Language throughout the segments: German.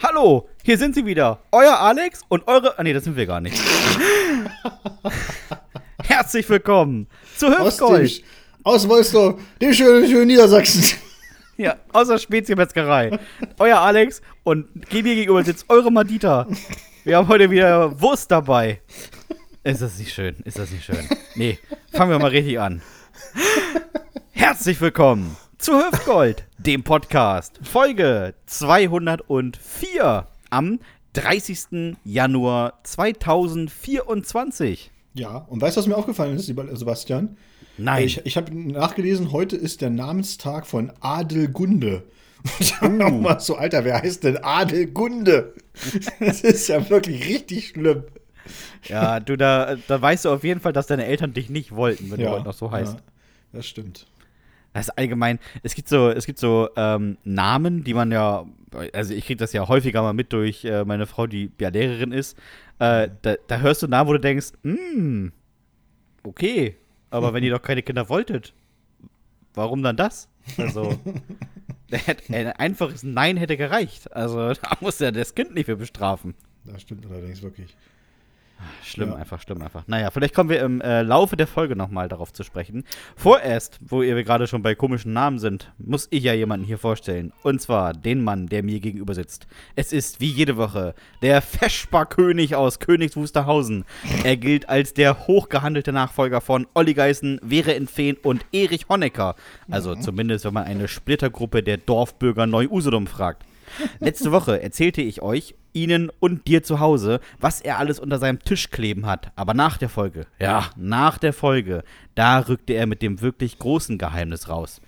Hallo, hier sind sie wieder. Euer Alex und eure. Ah, nee, das sind wir gar nicht. Herzlich willkommen zu Hüftgold. Aus Wolfsdorf, dem schönen, schönen Niedersachsen. Ja, außer Speziemetzgerei. Euer Alex und mir gegenüber sitzt eure Madita. Wir haben heute wieder Wurst dabei. Ist das nicht schön? Ist das nicht schön? Nee, fangen wir mal richtig an. Herzlich willkommen zu Hüftgold, dem Podcast. Folge 204 am 30. Januar 2024. Ja, und weißt du, was mir aufgefallen ist, Sebastian? Nein. Ich, ich habe nachgelesen, heute ist der Namenstag von Adelgunde. Ich uh. mal so, Alter, wer heißt denn Adelgunde? Das ist ja wirklich richtig schlimm. Ja, du, da, da weißt du auf jeden Fall, dass deine Eltern dich nicht wollten, wenn ja, du heute noch so heißt. Ja, das stimmt. Das ist allgemein, es gibt so, es gibt so ähm, Namen, die man ja, also ich kriege das ja häufiger mal mit durch äh, meine Frau, die ja Lehrerin ist. Äh, da, da, hörst du Namen, wo du denkst, hm, okay, aber wenn ihr doch keine Kinder wolltet, warum dann das? Also, ein einfaches Nein hätte gereicht. Also, da muss ja das Kind nicht für bestrafen. Das stimmt allerdings wirklich. Schlimm, ja. einfach, schlimm, einfach. Naja, vielleicht kommen wir im äh, Laufe der Folge nochmal darauf zu sprechen. Vorerst, wo ihr gerade schon bei komischen Namen sind, muss ich ja jemanden hier vorstellen. Und zwar den Mann, der mir gegenüber sitzt. Es ist, wie jede Woche, der Feschbar-König aus Königs Wusterhausen. Er gilt als der hochgehandelte Nachfolger von Olli Geißen, Vera Entfeen und Erich Honecker. Also mhm. zumindest, wenn man eine Splittergruppe der Dorfbürger Neu-Usedom fragt. Letzte Woche erzählte ich euch, Ihnen und dir zu Hause, was er alles unter seinem Tisch kleben hat. Aber nach der Folge, ja, nach der Folge, da rückte er mit dem wirklich großen Geheimnis raus.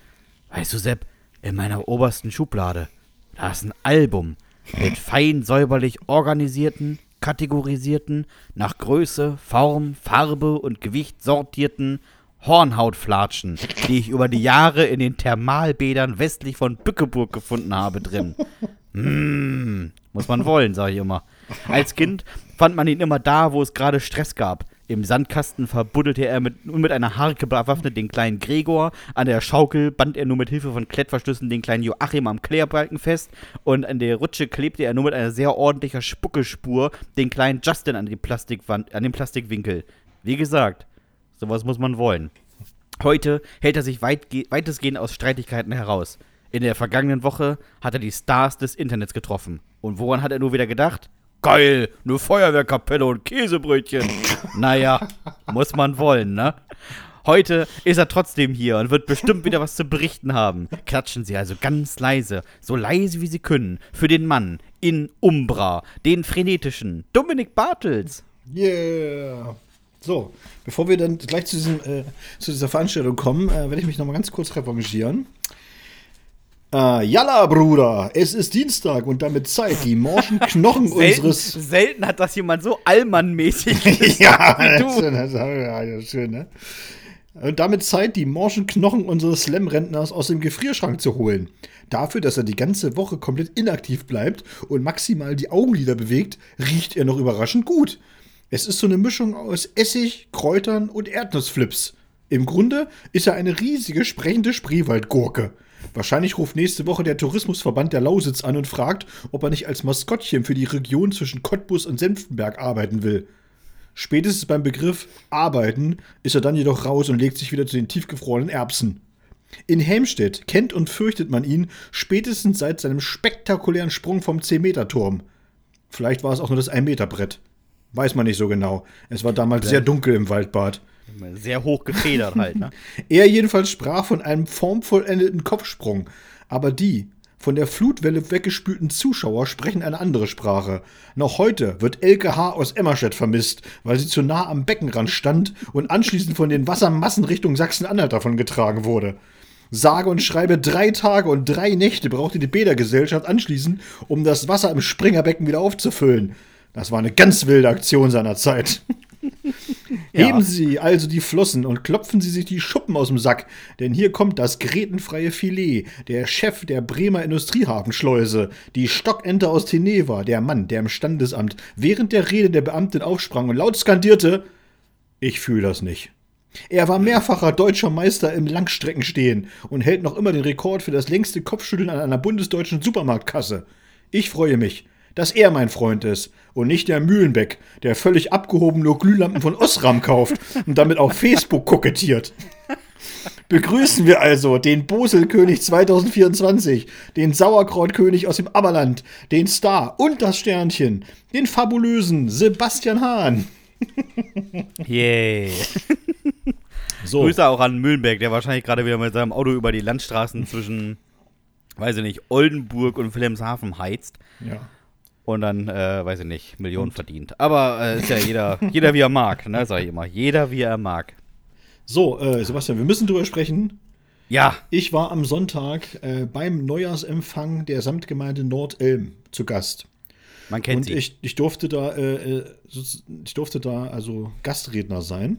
Weißt du, Sepp, in meiner obersten Schublade, da ist ein Album mit fein säuberlich organisierten, kategorisierten, nach Größe, Form, Farbe und Gewicht sortierten Hornhautflatschen, die ich über die Jahre in den Thermalbädern westlich von Bückeburg gefunden habe, drin. Mmh, muss man wollen, sage ich immer. Als Kind fand man ihn immer da, wo es gerade Stress gab. Im Sandkasten verbuddelte er mit, mit einer Harke bewaffnet den kleinen Gregor. An der Schaukel band er nur mit Hilfe von Klettverschlüssen den kleinen Joachim am Klärbalken fest. Und an der Rutsche klebte er nur mit einer sehr ordentlicher Spuckespur den kleinen Justin an, die Plastikwand, an den Plastikwinkel. Wie gesagt, sowas muss man wollen. Heute hält er sich weitestgehend aus Streitigkeiten heraus. In der vergangenen Woche hat er die Stars des Internets getroffen. Und woran hat er nur wieder gedacht? Geil, nur Feuerwehrkapelle und Käsebrötchen. naja, muss man wollen, ne? Heute ist er trotzdem hier und wird bestimmt wieder was zu berichten haben. Klatschen Sie also ganz leise, so leise wie Sie können, für den Mann in Umbra, den frenetischen Dominik Bartels. Yeah. So, bevor wir dann gleich zu, diesem, äh, zu dieser Veranstaltung kommen, äh, werde ich mich noch mal ganz kurz revanchieren. Äh, Jalla, Bruder, es ist Dienstag und damit Zeit, die morschen Knochen selten, unseres. Selten hat das jemand so allmannmäßig gesagt ja. Das, das ist schön, ne? Und damit Zeit, die morschen Knochen unseres Slam-Rentners aus dem Gefrierschrank zu holen. Dafür, dass er die ganze Woche komplett inaktiv bleibt und maximal die Augenlider bewegt, riecht er noch überraschend gut. Es ist so eine Mischung aus Essig, Kräutern und Erdnussflips. Im Grunde ist er eine riesige sprechende Spreewaldgurke. Wahrscheinlich ruft nächste Woche der Tourismusverband der Lausitz an und fragt, ob er nicht als Maskottchen für die Region zwischen Cottbus und Senftenberg arbeiten will. Spätestens beim Begriff arbeiten ist er dann jedoch raus und legt sich wieder zu den tiefgefrorenen Erbsen. In Helmstedt kennt und fürchtet man ihn spätestens seit seinem spektakulären Sprung vom 10-Meter-Turm. Vielleicht war es auch nur das 1-Meter-Brett. Weiß man nicht so genau. Es war damals sehr dunkel im Waldbad. Sehr hoch gefedert halt, ne? er jedenfalls sprach von einem formvollendeten Kopfsprung. Aber die von der Flutwelle weggespülten Zuschauer sprechen eine andere Sprache. Noch heute wird Elke H. aus Emmerstedt vermisst, weil sie zu nah am Beckenrand stand und anschließend von den Wassermassen Richtung Sachsen-Anhalt davon getragen wurde. Sage und schreibe drei Tage und drei Nächte brauchte die Bädergesellschaft anschließend, um das Wasser im Springerbecken wieder aufzufüllen. Das war eine ganz wilde Aktion seiner Zeit. Heben Sie also die Flossen und klopfen Sie sich die Schuppen aus dem Sack, denn hier kommt das grätenfreie Filet, der Chef der Bremer Industriehafenschleuse, die Stockente aus Teneva, der Mann, der im Standesamt während der Rede der Beamtin aufsprang und laut skandierte: Ich fühle das nicht. Er war mehrfacher deutscher Meister im Langstreckenstehen und hält noch immer den Rekord für das längste Kopfschütteln an einer bundesdeutschen Supermarktkasse. Ich freue mich, dass er mein Freund ist und nicht der Mühlenbeck, der völlig abgehoben nur Glühlampen von Osram kauft und damit auf Facebook kokettiert. Begrüßen wir also den Boselkönig 2024, den Sauerkrautkönig aus dem Ammerland, den Star und das Sternchen, den fabulösen Sebastian Hahn. Yay. So. Grüße auch an Mühlenberg, der wahrscheinlich gerade wieder mit seinem Auto über die Landstraßen zwischen, weiß ich nicht, Oldenburg und Wilhelmshaven heizt. Ja. Und dann, äh, weiß ich nicht, Millionen und? verdient. Aber äh, ist ja jeder, jeder wie er mag, ne, sag ich immer. Jeder wie er mag. So, äh, Sebastian, wir müssen drüber sprechen. Ja. Ich war am Sonntag äh, beim Neujahrsempfang der Samtgemeinde Nordelm zu Gast. Man kennt und sie. Ich, ich durfte da, äh, äh ich durfte da also Gastredner sein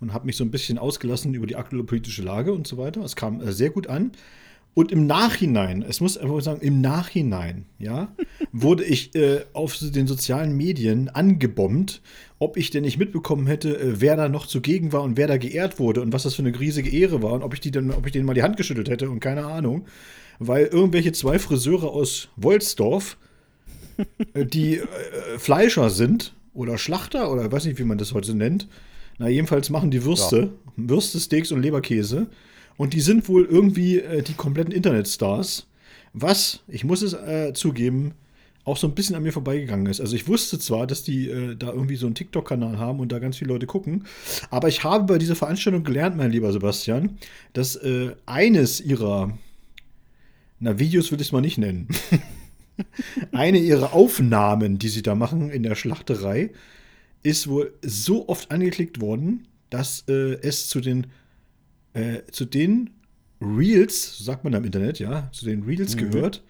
und habe mich so ein bisschen ausgelassen über die aktuelle politische Lage und so weiter. Es kam sehr gut an. Und im Nachhinein, es muss einfach sagen, im Nachhinein, ja, wurde ich äh, auf den sozialen Medien angebombt, ob ich denn nicht mitbekommen hätte, äh, wer da noch zugegen war und wer da geehrt wurde und was das für eine riesige Ehre war und ob ich die dann, ob ich denen mal die Hand geschüttelt hätte und keine Ahnung. Weil irgendwelche zwei Friseure aus Wolfsdorf, äh, die äh, Fleischer sind oder Schlachter oder weiß nicht, wie man das heute nennt. Na, jedenfalls machen die Würste, ja. Würste, Steaks und Leberkäse und die sind wohl irgendwie äh, die kompletten Internetstars. Was, ich muss es äh, zugeben, auch so ein bisschen an mir vorbeigegangen ist. Also ich wusste zwar, dass die äh, da irgendwie so einen TikTok-Kanal haben und da ganz viele Leute gucken, aber ich habe bei dieser Veranstaltung gelernt, mein lieber Sebastian, dass äh, eines ihrer, na Videos würde ich es mal nicht nennen, eine ihrer Aufnahmen, die sie da machen in der Schlachterei, ist wohl so oft angeklickt worden, dass äh, es zu den äh, zu den Reels, so sagt man im Internet, ja, zu den Reels mhm. gehört,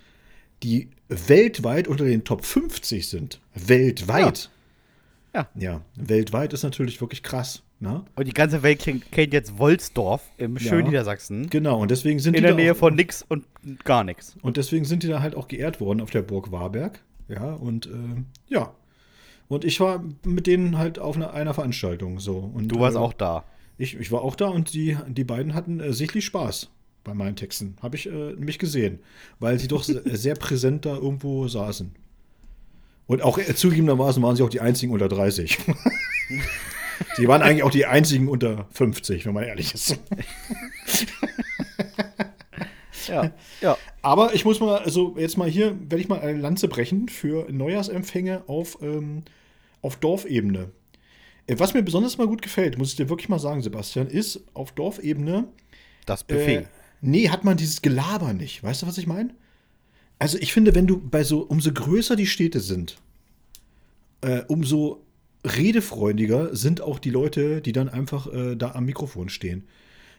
die weltweit unter den Top 50 sind. Weltweit. Ja. Ja, ja weltweit ist natürlich wirklich krass. Ne? Und die ganze Welt kennt jetzt Wolsdorf im schönen ja, Niedersachsen. Genau, und deswegen sind in die der Nähe von nix und gar nichts. Und deswegen sind die da halt auch geehrt worden auf der Burg Warberg. Ja, und äh, ja. Und ich war mit denen halt auf einer, einer Veranstaltung so. Und, du warst äh, auch da. Ich, ich war auch da und die, die beiden hatten äh, sichtlich Spaß bei meinen Texten. Habe ich äh, nämlich gesehen, weil sie doch sehr präsent da irgendwo saßen. Und auch äh, zugegebenermaßen waren sie auch die einzigen unter 30. sie waren eigentlich auch die einzigen unter 50, wenn man ehrlich ist. ja, ja. Aber ich muss mal, also jetzt mal hier, werde ich mal eine Lanze brechen für Neujahrsempfänge auf, ähm, auf Dorfebene. Äh, was mir besonders mal gut gefällt, muss ich dir wirklich mal sagen, Sebastian, ist auf Dorfebene. Das Buffet. Äh, nee, hat man dieses Gelaber nicht. Weißt du, was ich meine? Also, ich finde, wenn du bei so, umso größer die Städte sind, äh, umso redefreundiger sind auch die Leute, die dann einfach äh, da am Mikrofon stehen.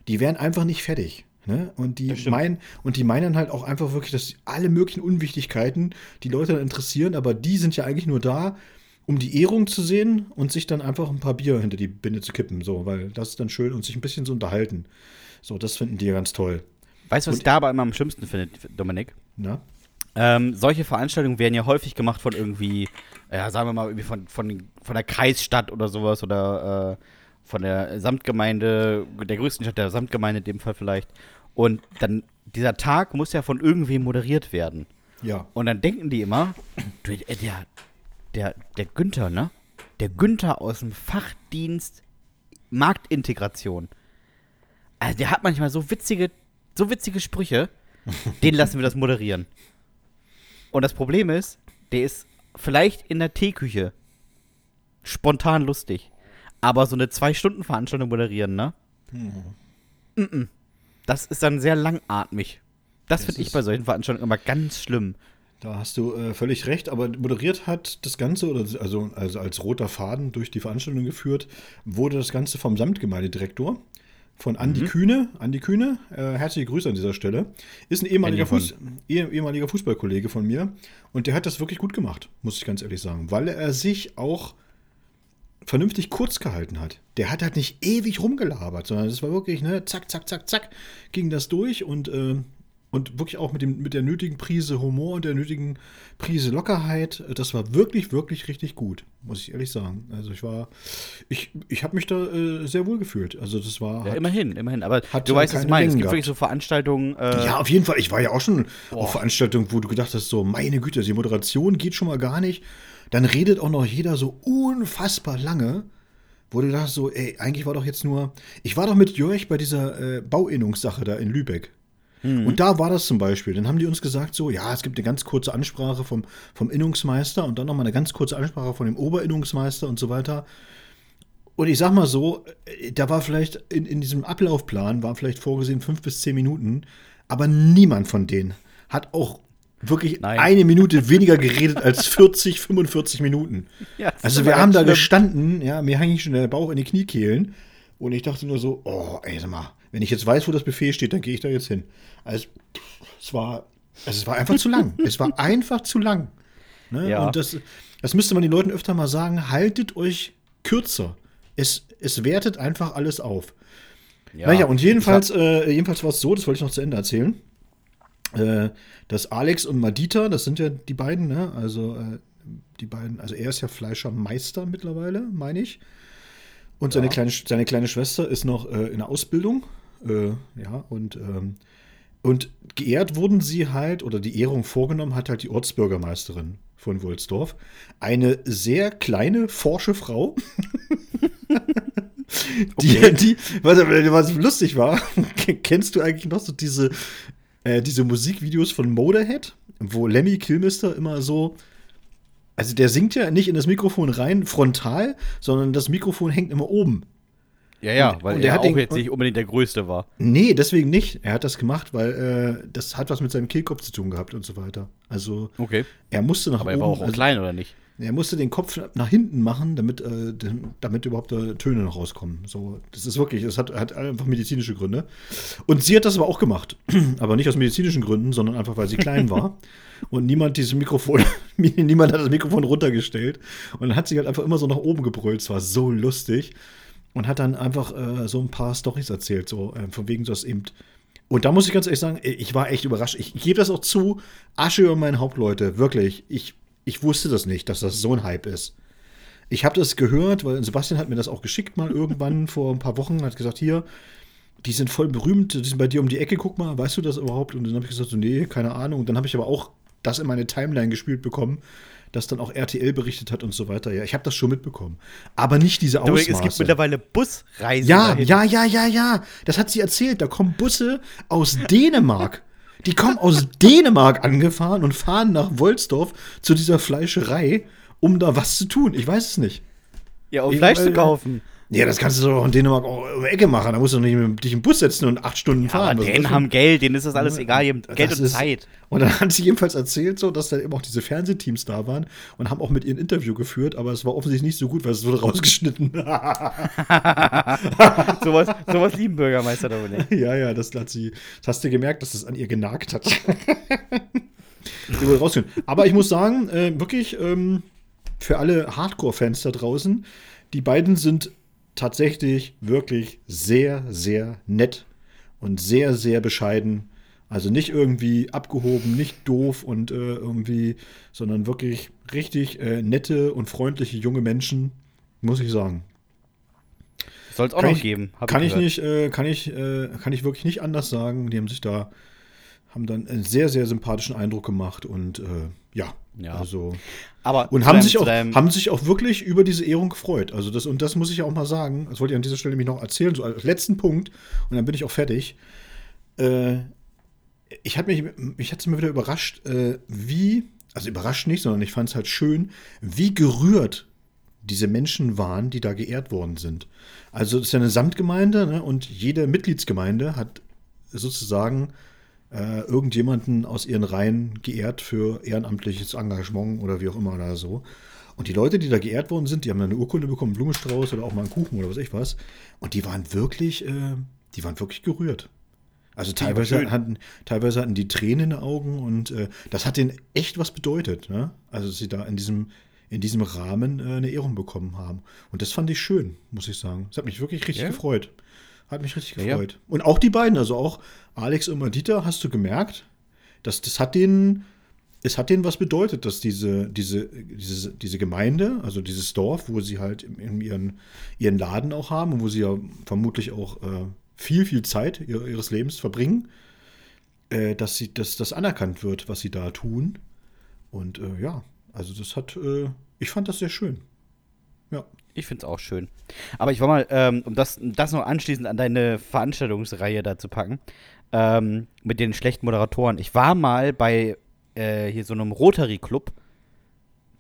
Die werden einfach nicht fertig. Ne? Und, die meinen, und die meinen halt auch einfach wirklich, dass alle möglichen Unwichtigkeiten die Leute dann interessieren, aber die sind ja eigentlich nur da, um die Ehrung zu sehen und sich dann einfach ein paar Bier hinter die Binde zu kippen, so, weil das ist dann schön und sich ein bisschen so unterhalten. So, das finden die ganz toll. Weißt du, was und, ich da aber immer am schlimmsten finde, Dominik? Na? Ähm, solche Veranstaltungen werden ja häufig gemacht von irgendwie, ja, sagen wir mal, irgendwie von, von, von der Kreisstadt oder sowas oder äh, von der Samtgemeinde, der größten Stadt der Samtgemeinde in dem Fall vielleicht. Und dann, dieser Tag muss ja von irgendwem moderiert werden. Ja. Und dann denken die immer, der, der, der Günther, ne? Der Günther aus dem Fachdienst Marktintegration. Also der hat manchmal so witzige, so witzige Sprüche, den lassen wir das moderieren. Und das Problem ist, der ist vielleicht in der Teeküche spontan lustig. Aber so eine Zwei-Stunden-Veranstaltung moderieren, ne? Hm. Mm -mm. Das ist dann sehr langatmig. Das, das finde ich bei solchen Veranstaltungen immer ganz schlimm. Da hast du äh, völlig recht, aber moderiert hat das Ganze, oder also, also als roter Faden durch die Veranstaltung geführt, wurde das Ganze vom Samtgemeindedirektor von Andi mhm. Kühne. Andi Kühne, äh, herzliche Grüße an dieser Stelle. Ist ein ehemaliger, Fuß, eh, ehemaliger Fußballkollege von mir und der hat das wirklich gut gemacht, muss ich ganz ehrlich sagen, weil er sich auch vernünftig kurz gehalten hat. Der hat halt nicht ewig rumgelabert, sondern es war wirklich, ne, zack, zack, zack, zack, ging das durch und äh, und wirklich auch mit, dem, mit der nötigen Prise Humor und der nötigen Prise Lockerheit. Das war wirklich, wirklich richtig gut, muss ich ehrlich sagen. Also ich war, ich, ich habe mich da äh, sehr wohl gefühlt. Also das war. Ja, hat, immerhin, immerhin. Aber hat du weißt, was ich meine. Es gibt wirklich so Veranstaltungen. Äh, ja, auf jeden Fall. Ich war ja auch schon auf Veranstaltungen, wo du gedacht hast, so, meine Güte, die Moderation geht schon mal gar nicht. Dann redet auch noch jeder so unfassbar lange. Wo du dachtest so, ey, eigentlich war doch jetzt nur. Ich war doch mit Jörg bei dieser äh, Bauinnungssache da in Lübeck. Und da war das zum Beispiel. Dann haben die uns gesagt, so, ja, es gibt eine ganz kurze Ansprache vom, vom Innungsmeister und dann nochmal eine ganz kurze Ansprache von dem Oberinnungsmeister und so weiter. Und ich sag mal so, da war vielleicht in, in diesem Ablaufplan, waren vielleicht vorgesehen fünf bis zehn Minuten, aber niemand von denen hat auch wirklich Nein. eine Minute weniger geredet als 40, 45 Minuten. Ja, also wir haben da schlimm. gestanden, ja, mir hing schon der Bauch in die Kniekehlen und ich dachte nur so, oh, ey, sag mal, wenn ich jetzt weiß, wo das Buffet steht, dann gehe ich da jetzt hin. Also es war, also es war einfach zu lang. Es war einfach zu lang. Ne? Ja. Und das, das müsste man den Leuten öfter mal sagen, haltet euch kürzer. Es, es wertet einfach alles auf. Ja. Naja, und jedenfalls, äh, jedenfalls war es so, das wollte ich noch zu Ende erzählen, äh, dass Alex und Madita, das sind ja die beiden, ne? also äh, die beiden, also er ist ja Fleischermeister mittlerweile, meine ich. Und seine, Ja. kleine, seine kleine Schwester ist noch äh, in der Ausbildung. Äh, ja, und, ähm, und geehrt wurden sie halt, oder die Ehrung vorgenommen hat halt die Ortsbürgermeisterin von Wulsdorf. Eine sehr kleine, forsche Frau. Die, Okay. die, was, was lustig war, kennst du eigentlich noch so diese, äh, diese Musikvideos von Motorhead, wo Lemmy Kilmister immer so, also der singt ja nicht in das Mikrofon rein frontal, sondern das Mikrofon hängt immer oben. Ja, ja, und- weil und er er hat auch den- jetzt nicht unbedingt der Größte war. Nee, deswegen nicht. Er hat das gemacht, weil äh, das hat was mit seinem Kehlkopf zu tun gehabt und so weiter. Also Okay. er musste nach Aber er oben. war auch, also, klein, oder nicht? Er musste den Kopf nach hinten machen, damit, äh, damit überhaupt äh, Töne noch rauskommen. So, das ist wirklich, das hat, hat einfach medizinische Gründe. Und sie hat das aber auch gemacht. aber nicht aus medizinischen Gründen, sondern einfach, weil sie klein war. Und niemand dieses Mikrofon, niemand hat das Mikrofon runtergestellt. Und dann hat sie halt einfach immer so nach oben gebrüllt. Es war so lustig. Und hat dann einfach äh, so ein paar Storys erzählt, so äh, von wegen das eben. Und da muss ich ganz ehrlich sagen, ich war echt überrascht. Ich, gebe das auch zu, Asche über mein Haupt, Leute, wirklich. Ich, ich wusste das nicht, dass das so ein Hype ist. Ich habe das gehört, weil Sebastian hat mir das auch geschickt mal irgendwann vor ein paar Wochen, hat gesagt, hier, die sind voll berühmt, die sind bei dir um die Ecke, guck mal, weißt du das überhaupt? Und dann habe ich gesagt, so, nee, keine Ahnung. Und dann habe ich aber auch das in meine Timeline gespielt bekommen, dass dann auch RTL berichtet hat und so weiter. Ja, ich habe das schon mitbekommen. Aber nicht diese Ausmaße. es gibt mittlerweile Busreisen. Ja, dahin. ja, ja, ja, ja. Das hat sie erzählt. Da kommen Busse aus Dänemark. Die kommen aus Dänemark angefahren und fahren nach Wolsdorf zu dieser Fleischerei, um da was zu tun. Ich weiß es nicht. Ja, um Fleisch zu kaufen. Ja, das kannst du doch in Dänemark auch um die Ecke machen. Da musst du doch nicht mit- dich im Bus setzen und acht Stunden fahren. Aber Was das für- haben Geld, denen ist das alles egal, die haben Geld das und ist- Zeit. Und dann hat sie jedenfalls erzählt, so, dass dann eben auch diese Fernsehteams da waren und haben auch mit ihr ein Interview geführt, aber es war offensichtlich nicht so gut, weil es wurde rausgeschnitten. sowas, sowas lieben Bürgermeister doch nicht. Ja, ja, das hat sie. Das hast du gemerkt, dass es an ihr genagt hat. Die wurde rausgehen. Aber ich muss sagen, äh, wirklich, ähm, für alle Hardcore-Fans da draußen, die beiden sind tatsächlich wirklich sehr, sehr nett und sehr, sehr bescheiden. Also nicht irgendwie abgehoben, nicht doof und äh, irgendwie, sondern wirklich richtig äh, nette und freundliche junge Menschen, muss ich sagen. Soll es auch Kann noch ich- geben. Kann ich nicht, äh, kann ich, äh, kann ich wirklich nicht anders sagen. Die haben sich da, haben dann einen sehr, sehr sympathischen Eindruck gemacht und äh, ja, Ja. also Aber und haben deinem- sich auch, haben sich auch wirklich über diese Ehrung gefreut. Also das und das muss ich auch mal sagen. Das wollte ich an dieser Stelle nämlich noch erzählen, so als letzten Punkt und dann bin ich auch fertig. Äh, ich hatte mich, mich hat es mir wieder überrascht, äh, wie, also überrascht nicht, sondern ich fand es halt schön, wie gerührt diese Menschen waren, die da geehrt worden sind. Also es ist ja eine Samtgemeinde ne, und jede Mitgliedsgemeinde hat sozusagen äh, irgendjemanden aus ihren Reihen geehrt für ehrenamtliches Engagement oder wie auch immer oder so. Und die Leute, die da geehrt worden sind, die haben dann eine Urkunde bekommen, einen Blumenstrauß oder auch mal einen Kuchen oder was ich was. Und die waren wirklich, äh, die waren wirklich gerührt. Also teilweise hatten, teilweise hatten die Tränen in den Augen und äh, das hat denen echt was bedeutet. Ne? Also dass sie da in diesem, in diesem Rahmen äh, eine Ehrung bekommen haben. Und das fand ich schön, muss ich sagen. Das hat mich wirklich richtig Ja? gefreut. Hat mich richtig Ja, ja. gefreut. Und auch die beiden, also auch Alex und Madita, hast du gemerkt, dass das hat denen, es hat denen was bedeutet, dass diese, diese, diese, diese Gemeinde, also dieses Dorf, wo sie halt in, ihren, ihren Laden auch haben und wo sie ja vermutlich auch äh, viel, viel Zeit ihr, ihres Lebens verbringen, äh, dass sie, dass das anerkannt wird, was sie da tun. Und äh, ja, also das hat, äh, ich fand das sehr schön. Ja. Ich finde es auch schön. Aber ich war mal, ähm, um das, das noch anschließend an deine Veranstaltungsreihe da zu packen, ähm, mit den schlechten Moderatoren. Ich war mal bei äh, hier so einem Rotary-Club,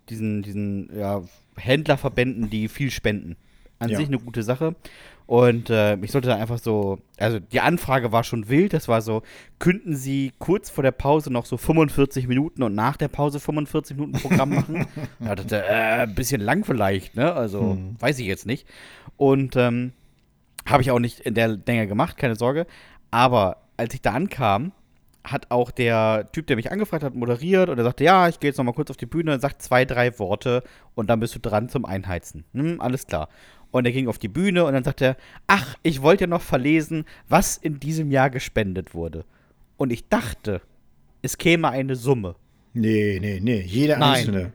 diesen, diesen ja, Händlerverbänden, die viel spenden. An Ja. sich eine gute Sache. Und äh, ich sollte da einfach so, also die Anfrage war schon wild, das war so, könnten Sie kurz vor der Pause noch so 45 Minuten und nach der Pause 45 Minuten Programm machen? ja, das, äh, ein bisschen lang vielleicht, ne? Also, Hm. weiß ich jetzt nicht. Und ähm, habe ich auch nicht in der Länge gemacht, keine Sorge. Aber als ich da ankam, hat auch der Typ, der mich angefragt hat, moderiert und er sagte, ja, ich gehe jetzt noch mal kurz auf die Bühne, sagt zwei, drei Worte und dann bist du dran zum Einheizen. Hm, alles klar. Und er ging auf die Bühne und dann sagte er, ach, ich wollte ja noch verlesen, was in diesem Jahr gespendet wurde. Und ich dachte, es käme eine Summe. Nee, nee, nee. Jede Nein. einzelne.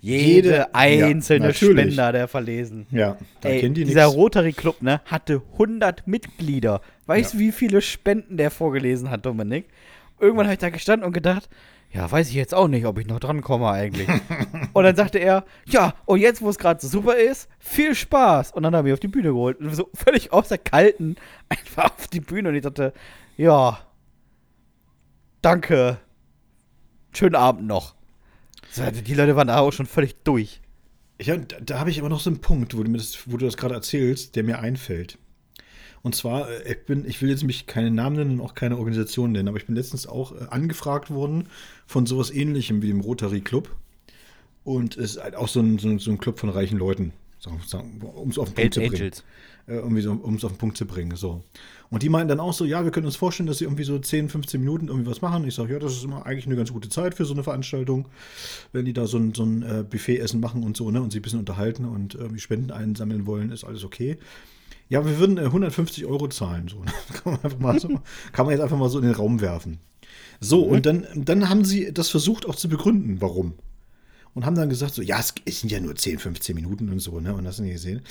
Jede Jede- einzelne ja. Spender, der verlesen. Ja, da Ey, kennen die dieser nichts. Rotary Club, ne, hatte 100 Mitglieder. Weißt du, wie viele Spenden der vorgelesen hat, Dominik? Irgendwann habe ich da gestanden und gedacht, ja, weiß ich jetzt auch nicht, ob ich noch dran komme eigentlich. und dann sagte er, ja, und jetzt, wo es gerade so super ist, viel Spaß. Und dann habe ich auf die Bühne geholt. Und so völlig aus der Kalten einfach auf die Bühne. Und ich dachte, ja, danke. Schönen Abend noch. So, Die Leute waren da auch schon völlig durch. Ja, da, da habe ich aber noch so einen Punkt, wo du, das, wo du das gerade erzählst, der mir einfällt. Und zwar, äh, ich, bin, ich will jetzt mich keine Namen nennen und auch keine Organisation nennen, aber ich bin letztens auch äh, angefragt worden von sowas ähnlichem wie dem Rotary Club. Und es ist halt auch so ein, so ein, so ein Club von reichen Leuten, um es auf den Punkt zu bringen. Äh, irgendwie so, um es auf den Punkt zu bringen. So. Und die meinten dann auch so, ja, wir können uns vorstellen, dass sie irgendwie so 10, 15 Minuten irgendwie was machen. Ich sage, ja, das ist immer eigentlich eine ganz gute Zeit für so eine Veranstaltung, wenn die da so ein, so ein Buffet-Essen machen und so, ne, und sie ein bisschen unterhalten und irgendwie Spenden einsammeln wollen, ist alles okay. Ja, wir würden äh, 150 Euro zahlen. So. ne? kann, man so, kann man jetzt einfach mal so in den Raum werfen. So, und dann, dann haben sie das versucht auch zu begründen, warum und haben dann gesagt, so, ja, es sind ja nur 10, 15 Minuten und so, ne? Und das nicht gesehen.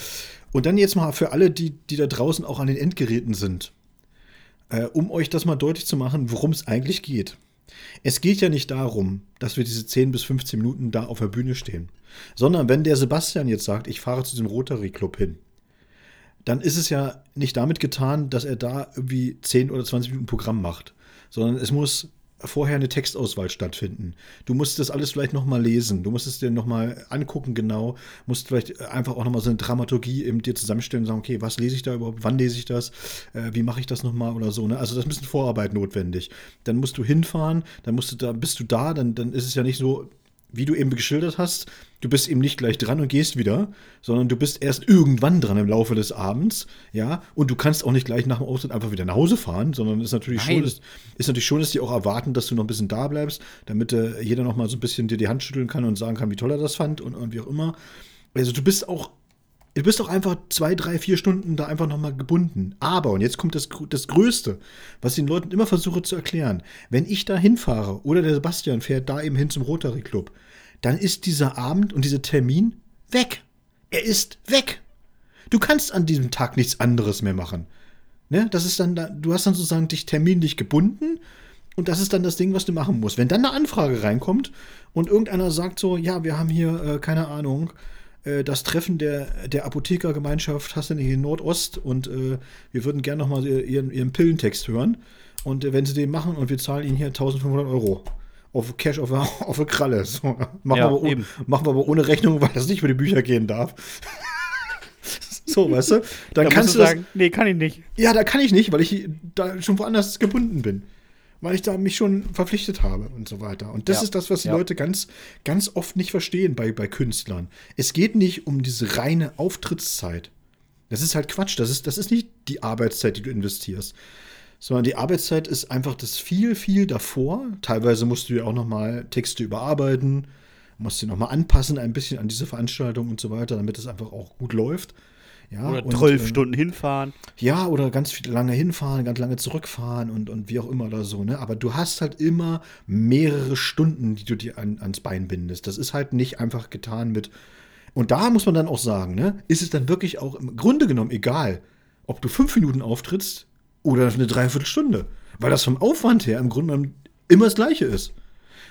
Und dann jetzt mal für alle, die, die da draußen auch an den Endgeräten sind, äh, um euch das mal deutlich zu machen, worum es eigentlich geht. Es geht ja nicht darum, dass wir diese 10 bis 15 Minuten da auf der Bühne stehen, sondern wenn der Sebastian jetzt sagt, ich fahre zu diesem Rotary Club hin, dann ist es ja nicht damit getan, dass er da irgendwie 10 oder 20 Minuten Programm macht, sondern es muss vorher eine Textauswahl stattfinden. Du musst das alles vielleicht nochmal lesen, du musst es dir nochmal angucken genau, musst vielleicht einfach auch nochmal so eine Dramaturgie eben dir zusammenstellen und sagen, okay, was lese ich da überhaupt, wann lese ich das, äh, wie mache ich das nochmal oder so. Ne? Also das ist ein bisschen Vorarbeit notwendig. Dann musst du hinfahren, dann musst du da, bist du da, dann, dann ist es ja nicht so, wie du eben geschildert hast, du bist eben nicht gleich dran und gehst wieder, sondern du bist erst irgendwann dran im Laufe des Abends, ja, und du kannst auch nicht gleich nach dem Auftritt einfach wieder nach Hause fahren, sondern ist natürlich Nein. schon, ist, ist natürlich schon, dass die auch erwarten, dass du noch ein bisschen da bleibst, damit äh, jeder noch mal so ein bisschen dir die Hand schütteln kann und sagen kann, wie toll er das fand und, und wie auch immer. Also du bist auch Du bist auch einfach zwei, drei, vier Stunden da einfach nochmal gebunden. Aber, und jetzt kommt das, das Größte, was ich den Leuten immer versuche zu erklären. Wenn ich da hinfahre oder der Sebastian fährt da eben hin zum Rotary Club, dann ist dieser Abend und dieser Termin weg. Er ist weg. Du kannst an diesem Tag nichts anderes mehr machen. Ne? Das ist dann, da, du hast dann sozusagen dich terminlich gebunden und das ist dann das Ding, was du machen musst. Wenn dann eine Anfrage reinkommt und irgendeiner sagt so, ja, wir haben hier, äh, keine Ahnung, äh, das Treffen der, der Apothekergemeinschaft hast du nicht in Nordost und äh, wir würden gerne nochmal ihren, ihren Pillentext hören. Und äh, wenn sie den machen und wir zahlen ihnen hier 1500 Euro auf Cash auf, auf der Kralle. So, machen, Ja, wir aber, eben. machen wir aber ohne Rechnung, weil das nicht über die Bücher gehen darf. so, weißt du? Dann Da kannst du du das, sagen, nee, kann ich nicht. ja, da kann ich nicht, weil ich da schon woanders gebunden bin. Weil ich da mich schon verpflichtet habe und so weiter. Und das Ja. ist das, was die Ja. Leute ganz, ganz oft nicht verstehen bei, bei Künstlern. Es geht nicht um diese reine Auftrittszeit. Das ist halt Quatsch. Das ist, das ist nicht die Arbeitszeit, die du investierst. Sondern die Arbeitszeit ist einfach das viel, viel davor. Teilweise musst du ja auch nochmal Texte überarbeiten, musst sie nochmal anpassen, ein bisschen an diese Veranstaltung und so weiter, damit es einfach auch gut läuft. Ja, Oder zwölf ähm, Stunden hinfahren. Ja, oder ganz viel lange hinfahren, ganz lange zurückfahren und, und wie auch immer oder so, ne? Aber du hast halt immer mehrere Stunden, die du dir an, ans Bein bindest. Das ist halt nicht einfach getan mit. Und da muss man dann auch sagen, ne? Ist es dann wirklich auch im Grunde genommen egal, ob du fünf Minuten auftrittst oder eine Dreiviertelstunde. Weil das vom Aufwand her im Grunde genommen immer das Gleiche ist.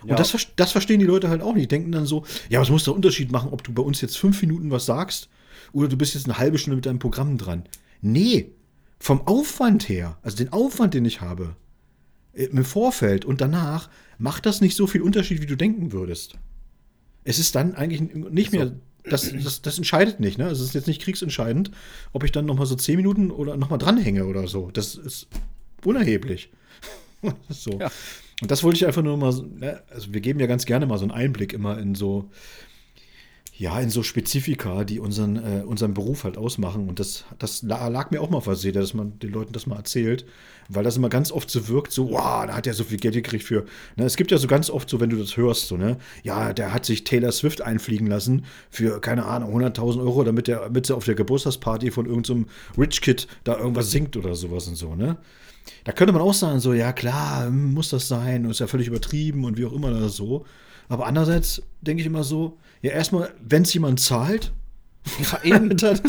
Und Ja. das, das verstehen die Leute halt auch nicht. Die denken dann so, ja, was muss der Unterschied machen, ob du bei uns jetzt fünf Minuten was sagst oder du bist jetzt eine halbe Stunde mit deinem Programm dran. Nee, vom Aufwand her, also den Aufwand, den ich habe, äh, im Vorfeld und danach, macht das nicht so viel Unterschied, wie du denken würdest. Es ist dann eigentlich nicht mehr, das, das, das entscheidet nicht, ne? Also Es ist jetzt nicht kriegsentscheidend, ob ich dann nochmal so zehn Minuten oder nochmal dranhänge oder so. Das ist unerheblich. so. Ja. Und das wollte ich einfach nur mal, ne? also wir geben ja ganz gerne mal so einen Einblick immer in so, ja, in so Spezifika, die unseren, äh, unseren Beruf halt ausmachen. Und das, das la- lag mir auch mal Seele, dass man den Leuten das mal erzählt, weil das immer ganz oft so wirkt, so, wow, da hat er so viel Geld gekriegt für. Ne, es gibt ja so ganz oft so, wenn du das hörst, so, ne, ja, der hat sich Taylor Swift einfliegen lassen für, keine Ahnung, 100.000 Euro, damit, der, damit sie auf der Geburtstagsparty von irgendeinem Rich Kid da irgendwas singt oder sowas und so, ne. Da könnte man auch sagen, so, ja klar, hm, muss das sein, und ist ja völlig übertrieben und wie auch immer oder so. Aber andererseits denke ich immer so, ja, erstmal, wenn es jemand zahlt, dann, dann,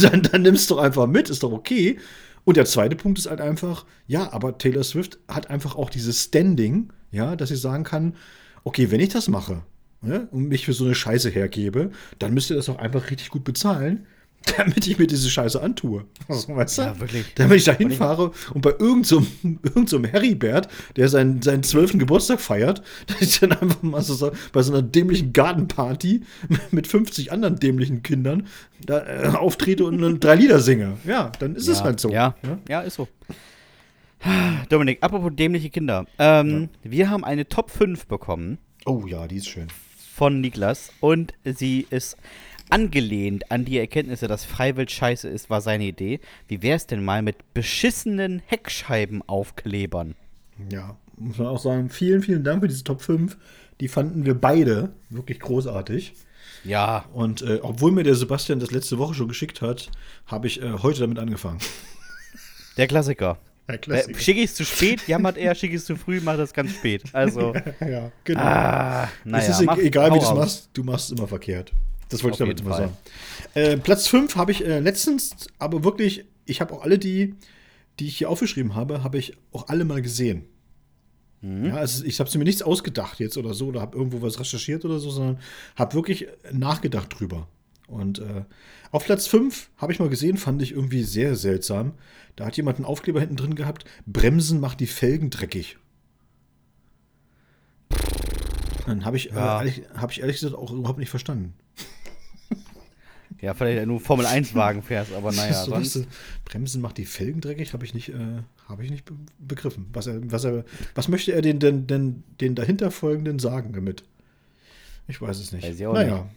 dann, dann, nimmst du einfach mit, ist doch okay. Und der zweite Punkt ist halt einfach, ja, aber Taylor Swift hat einfach auch dieses Standing, ja, dass sie sagen kann, okay, wenn ich das mache ne, und mich für so eine Scheiße hergebe, dann müsst ihr das auch einfach richtig gut bezahlen, damit ich mir diese Scheiße antue. Weißt du? Ja, wirklich. Damit ich da hinfahre und bei irgendeinem so, irgend so Heribert, der seinen, seinen 12. Geburtstag feiert, dass ich dann einfach mal so, bei so einer dämlichen Gartenparty mit 50 anderen dämlichen Kindern da äh, auftrete und dann drei Lieder singe. Ja, dann ist es ja, halt so. Ja, ja, ist so. Dominik, apropos dämliche Kinder. Ähm, Wir haben eine Top 5 bekommen Oh ja, die ist schön. Von Niklas und sie ist angelehnt an die Erkenntnisse, dass Freiwild scheiße ist, war seine Idee. Wie wäre es denn mal mit beschissenen Heckscheibenaufklebern? Ja, muss man auch sagen, vielen, vielen Dank für diese Top 5. Die fanden wir beide wirklich großartig. Ja, Und äh, obwohl mir der Sebastian das letzte Woche schon geschickt hat, habe ich äh, heute damit angefangen. der Klassiker. Ja, Äh, Schicke ich es zu spät, jammert er, schicke ich es zu früh, macht das ganz spät. Also, ja, genau. ah, naja. es ist mach- egal, wie du es machst, du machst es immer verkehrt. Das wollte ich damit Fall. sagen. Äh, Platz 5 habe ich äh, letztens, aber wirklich, ich habe auch alle die, die ich hier aufgeschrieben habe, habe ich auch alle mal gesehen. Mhm. Ja, also ich habe mir nichts ausgedacht jetzt oder so oder habe irgendwo was recherchiert oder so, sondern habe wirklich nachgedacht drüber. Und äh, auf Platz 5 habe ich mal gesehen, fand ich irgendwie sehr seltsam. Da hat jemand einen Aufkleber hinten drin gehabt, Bremsen macht die Felgen dreckig. Dann habe ich, Ja. äh, ehrlich, hab ich ehrlich gesagt auch überhaupt nicht verstanden. Ja, vielleicht nur Formel 1-Wagen fährst, aber naja, So, sonst. du, Bremsen macht die Felgen dreckig, habe ich nicht, äh, habe ich nicht be begriffen. Was, er, was, er, was möchte er den, den, den, den dahinter folgenden sagen damit? Ich weiß es nicht. Weiß naja,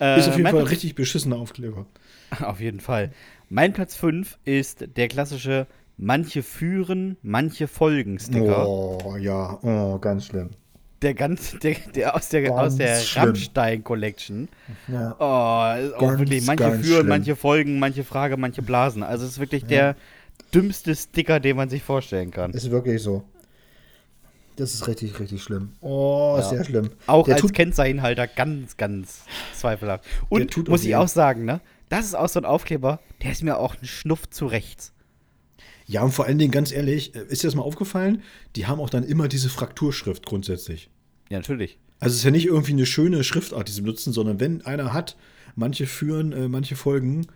Äh, ist auf jeden mein Fall ein Platz- richtig beschissener Aufkleber. Auf jeden Fall. Mein Platz 5 ist der klassische Manche führen, manche folgen Sticker. Oh, ja, oh, ganz schlimm. Der ganz, der, der aus der, Ganz aus der schlimm. Rammstein Collection. Ja. Oh, ist auch Ganz, wirklich, manche führen, schlimm. manche folgen, manche Frage, manche blasen. Also es ist wirklich der dümmste Sticker, den man sich vorstellen kann. Ist wirklich so. Das ist richtig, richtig schlimm. Oh, Ja. sehr schlimm. Auch Der als Kennzeichenhalter ganz, ganz zweifelhaft. Und muss ich auch sagen, ne? Das ist auch so ein Aufkleber, der ist mir auch ein Schnuff zu rechts. Ja, und vor allen Dingen, ganz ehrlich, äh, ist dir das mal aufgefallen? Die haben auch dann immer diese Frakturschrift grundsätzlich. Ja, natürlich. Also es ist ja nicht irgendwie eine schöne Schriftart, die sie benutzen, sondern wenn einer hat, manche führen, äh, manche folgen,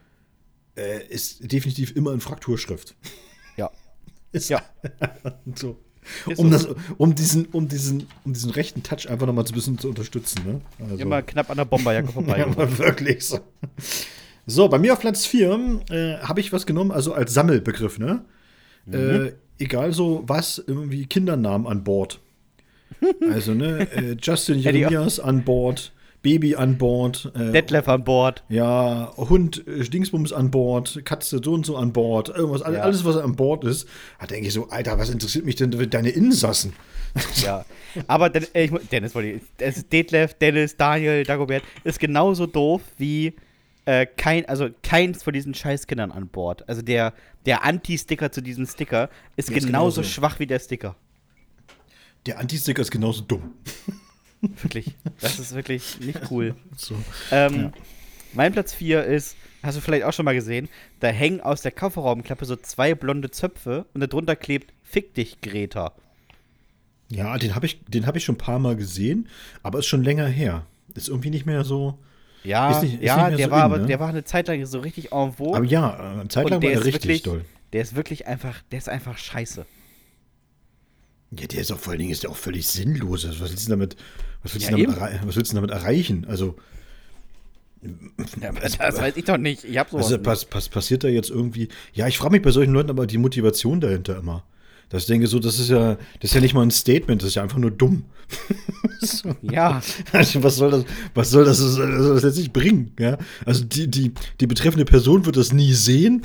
äh, ist definitiv immer in Frakturschrift. Ja. Ist Ja. so. Um, das, um, diesen, um, diesen, um diesen rechten Touch einfach nochmal ein bisschen zu unterstützen. Ne? Also, Immer knapp an der Bomberjacke vorbei. ja, wirklich so. So, bei mir auf Platz 4 äh, habe ich was genommen, also als Sammelbegriff, ne? Mhm. Äh, egal so was, irgendwie Kindernamen an Bord. Also, ne, äh, Justin Jeremias an Bord, Baby an Bord, äh, Detlef an Bord. ja, Hund, äh, Dingsbums an Bord, Katze so und so an Bord, irgendwas, all- Ja. alles, was an Bord ist. Da denke ich so, Alter, was interessiert mich denn deine Insassen? Ja. Aber Den, äh, ich, Dennis ist Detlef, Dennis, Daniel, Dagobert ist genauso doof wie äh, kein, also keins von diesen Scheißkindern an Bord. Also der, der Anti-Sticker zu diesem Sticker ist, ist genauso genauso. schwach wie der Sticker. Der Anti-Sticker ist genauso dumm. Wirklich. Das ist wirklich nicht cool. So. Ähm, Ja. Mein Platz 4 ist, hast du vielleicht auch schon mal gesehen, da hängen aus der Kofferraumklappe so zwei blonde Zöpfe und darunter klebt Fick dich, Greta. Ja, den habe ich, den hab ich schon ein paar Mal gesehen, aber ist schon länger her. Ist irgendwie nicht mehr so. Ja, Ist nicht- ist ja, der so war in, aber, ne? der war eine Zeit lang so richtig en vogue. Aber ja, eine Zeit lang war der er ist richtig wirklich- doll. Der ist wirklich einfach, der ist einfach scheiße. Ja, der ist auch vor allen Dingen ist der auch völlig sinnlos. Also, Was willst du damit, was willst Ja, du damit, was willst du damit erreichen? Also, Ja, das, weiß ich doch nicht. Ich hab sowas. also pass, pass, passiert da jetzt irgendwie. Ja, ich frage mich bei solchen Leuten aber die Motivation dahinter immer. Dass ich denke, so, das ist ja, das ist ja nicht mal ein Statement, das ist ja einfach nur dumm. so. ja, Also, was soll das, was soll das, was soll das letztlich bringen? Ja? Also die, die, die betreffende Person wird das nie sehen.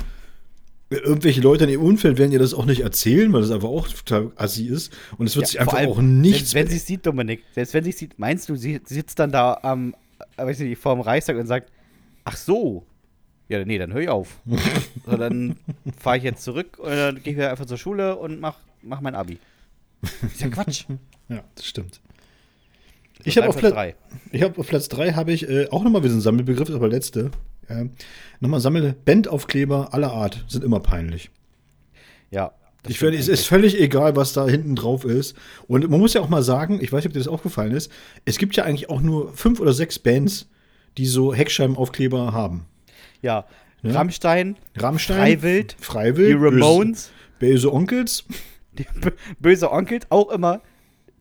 Irgendwelche Leute in ihrem Umfeld werden ihr das auch nicht erzählen, weil das einfach auch total assi ist. Und es wird ja, sich einfach allem, auch nichts. Selbst wenn sie es sieht, Dominik, selbst wenn sie es sieht, meinst du, sie sitzt dann da am, äh, weiß nicht, vor dem Reichstag und sagt, ach so. Ja, nee, dann höre ich auf. so, dann fahre ich jetzt zurück und dann gehe ich wieder einfach zur Schule und mach, mach mein Abi. Ist ja Quatsch. ja, das stimmt. Das Ich habe auf, Platz ich hab auf Platz 3 habe ich äh, auch nochmal wieder einen Sammelbegriff, aber letzte. Äh, nochmal Sammel Bandaufkleber aller Art sind immer peinlich. Ja. Ich finde, es ist völlig egal, was da hinten drauf ist. Und man muss ja auch mal sagen, ich weiß nicht, ob dir das aufgefallen ist, es gibt ja eigentlich auch nur fünf oder sechs Bands, die so Heckscheibenaufkleber haben. Ja. Ja. Rammstein, Rammstein, Freiwild, Freiwild, die Ramones, Böse, böse Onkels. die böse Onkel, auch immer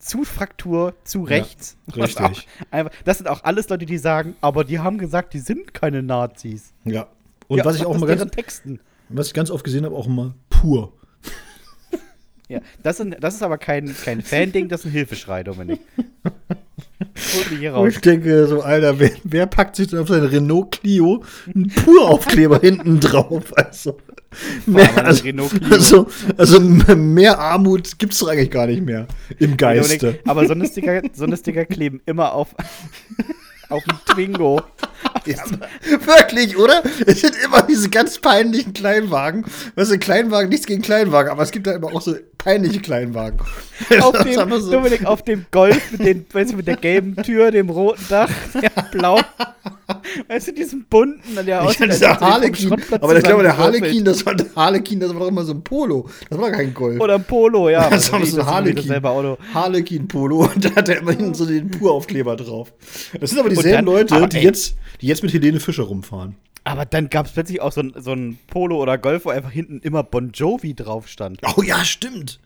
zu Fraktur, zu rechts. Ja, auch richtig. Einfach, das sind auch alles Leute, die sagen, aber die haben gesagt, die sind keine Nazis. Ja. Und ja, was ich auch mal ganz, Texten. was ich ganz oft gesehen habe, auch immer pur. Ja, das, sind, das ist aber kein, kein Fan-Ding, das ist ein Hilfeschrei, Dominik. Hol mich hier raus. ich denke, so, Alter, wer, wer packt sich denn auf sein Renault Clio einen Pur-Aufkleber hinten drauf? Also, mehr, also, also, also mehr Armut gibt es doch eigentlich gar nicht mehr im Geiste. Dominik, aber so eine, Sticker, so eine Sticker kleben immer auf, auf dem Twingo. Ja, wirklich, oder? Es sind immer diese ganz peinlichen Kleinwagen. Was sind Kleinwagen? Nichts gegen Kleinwagen, aber es gibt da immer auch so peinliche Kleinwagen. Auf dem, so- Dominik, auf dem Golf mit, den, weißt du, mit der gelben Tür, dem roten Dach, der blau. Weißt du, diesem bunten, der sie vom Harlequin, aber ich glaube, der. Harlequin, das war der Harlequin, das war doch immer so ein Polo. Das war kein Golf. Oder ein Polo, ja. Das war so ein Harlequin. Harlequin-Polo und da hat er immerhin so den Puraufkleber drauf. Das sind aber dieselben dann- Leute, aber die jetzt, die jetzt mit Helene Fischer rumfahren. Aber dann gab es plötzlich auch so ein, so ein Polo oder Golf, wo einfach hinten immer Bon Jovi drauf stand. Oh ja, stimmt.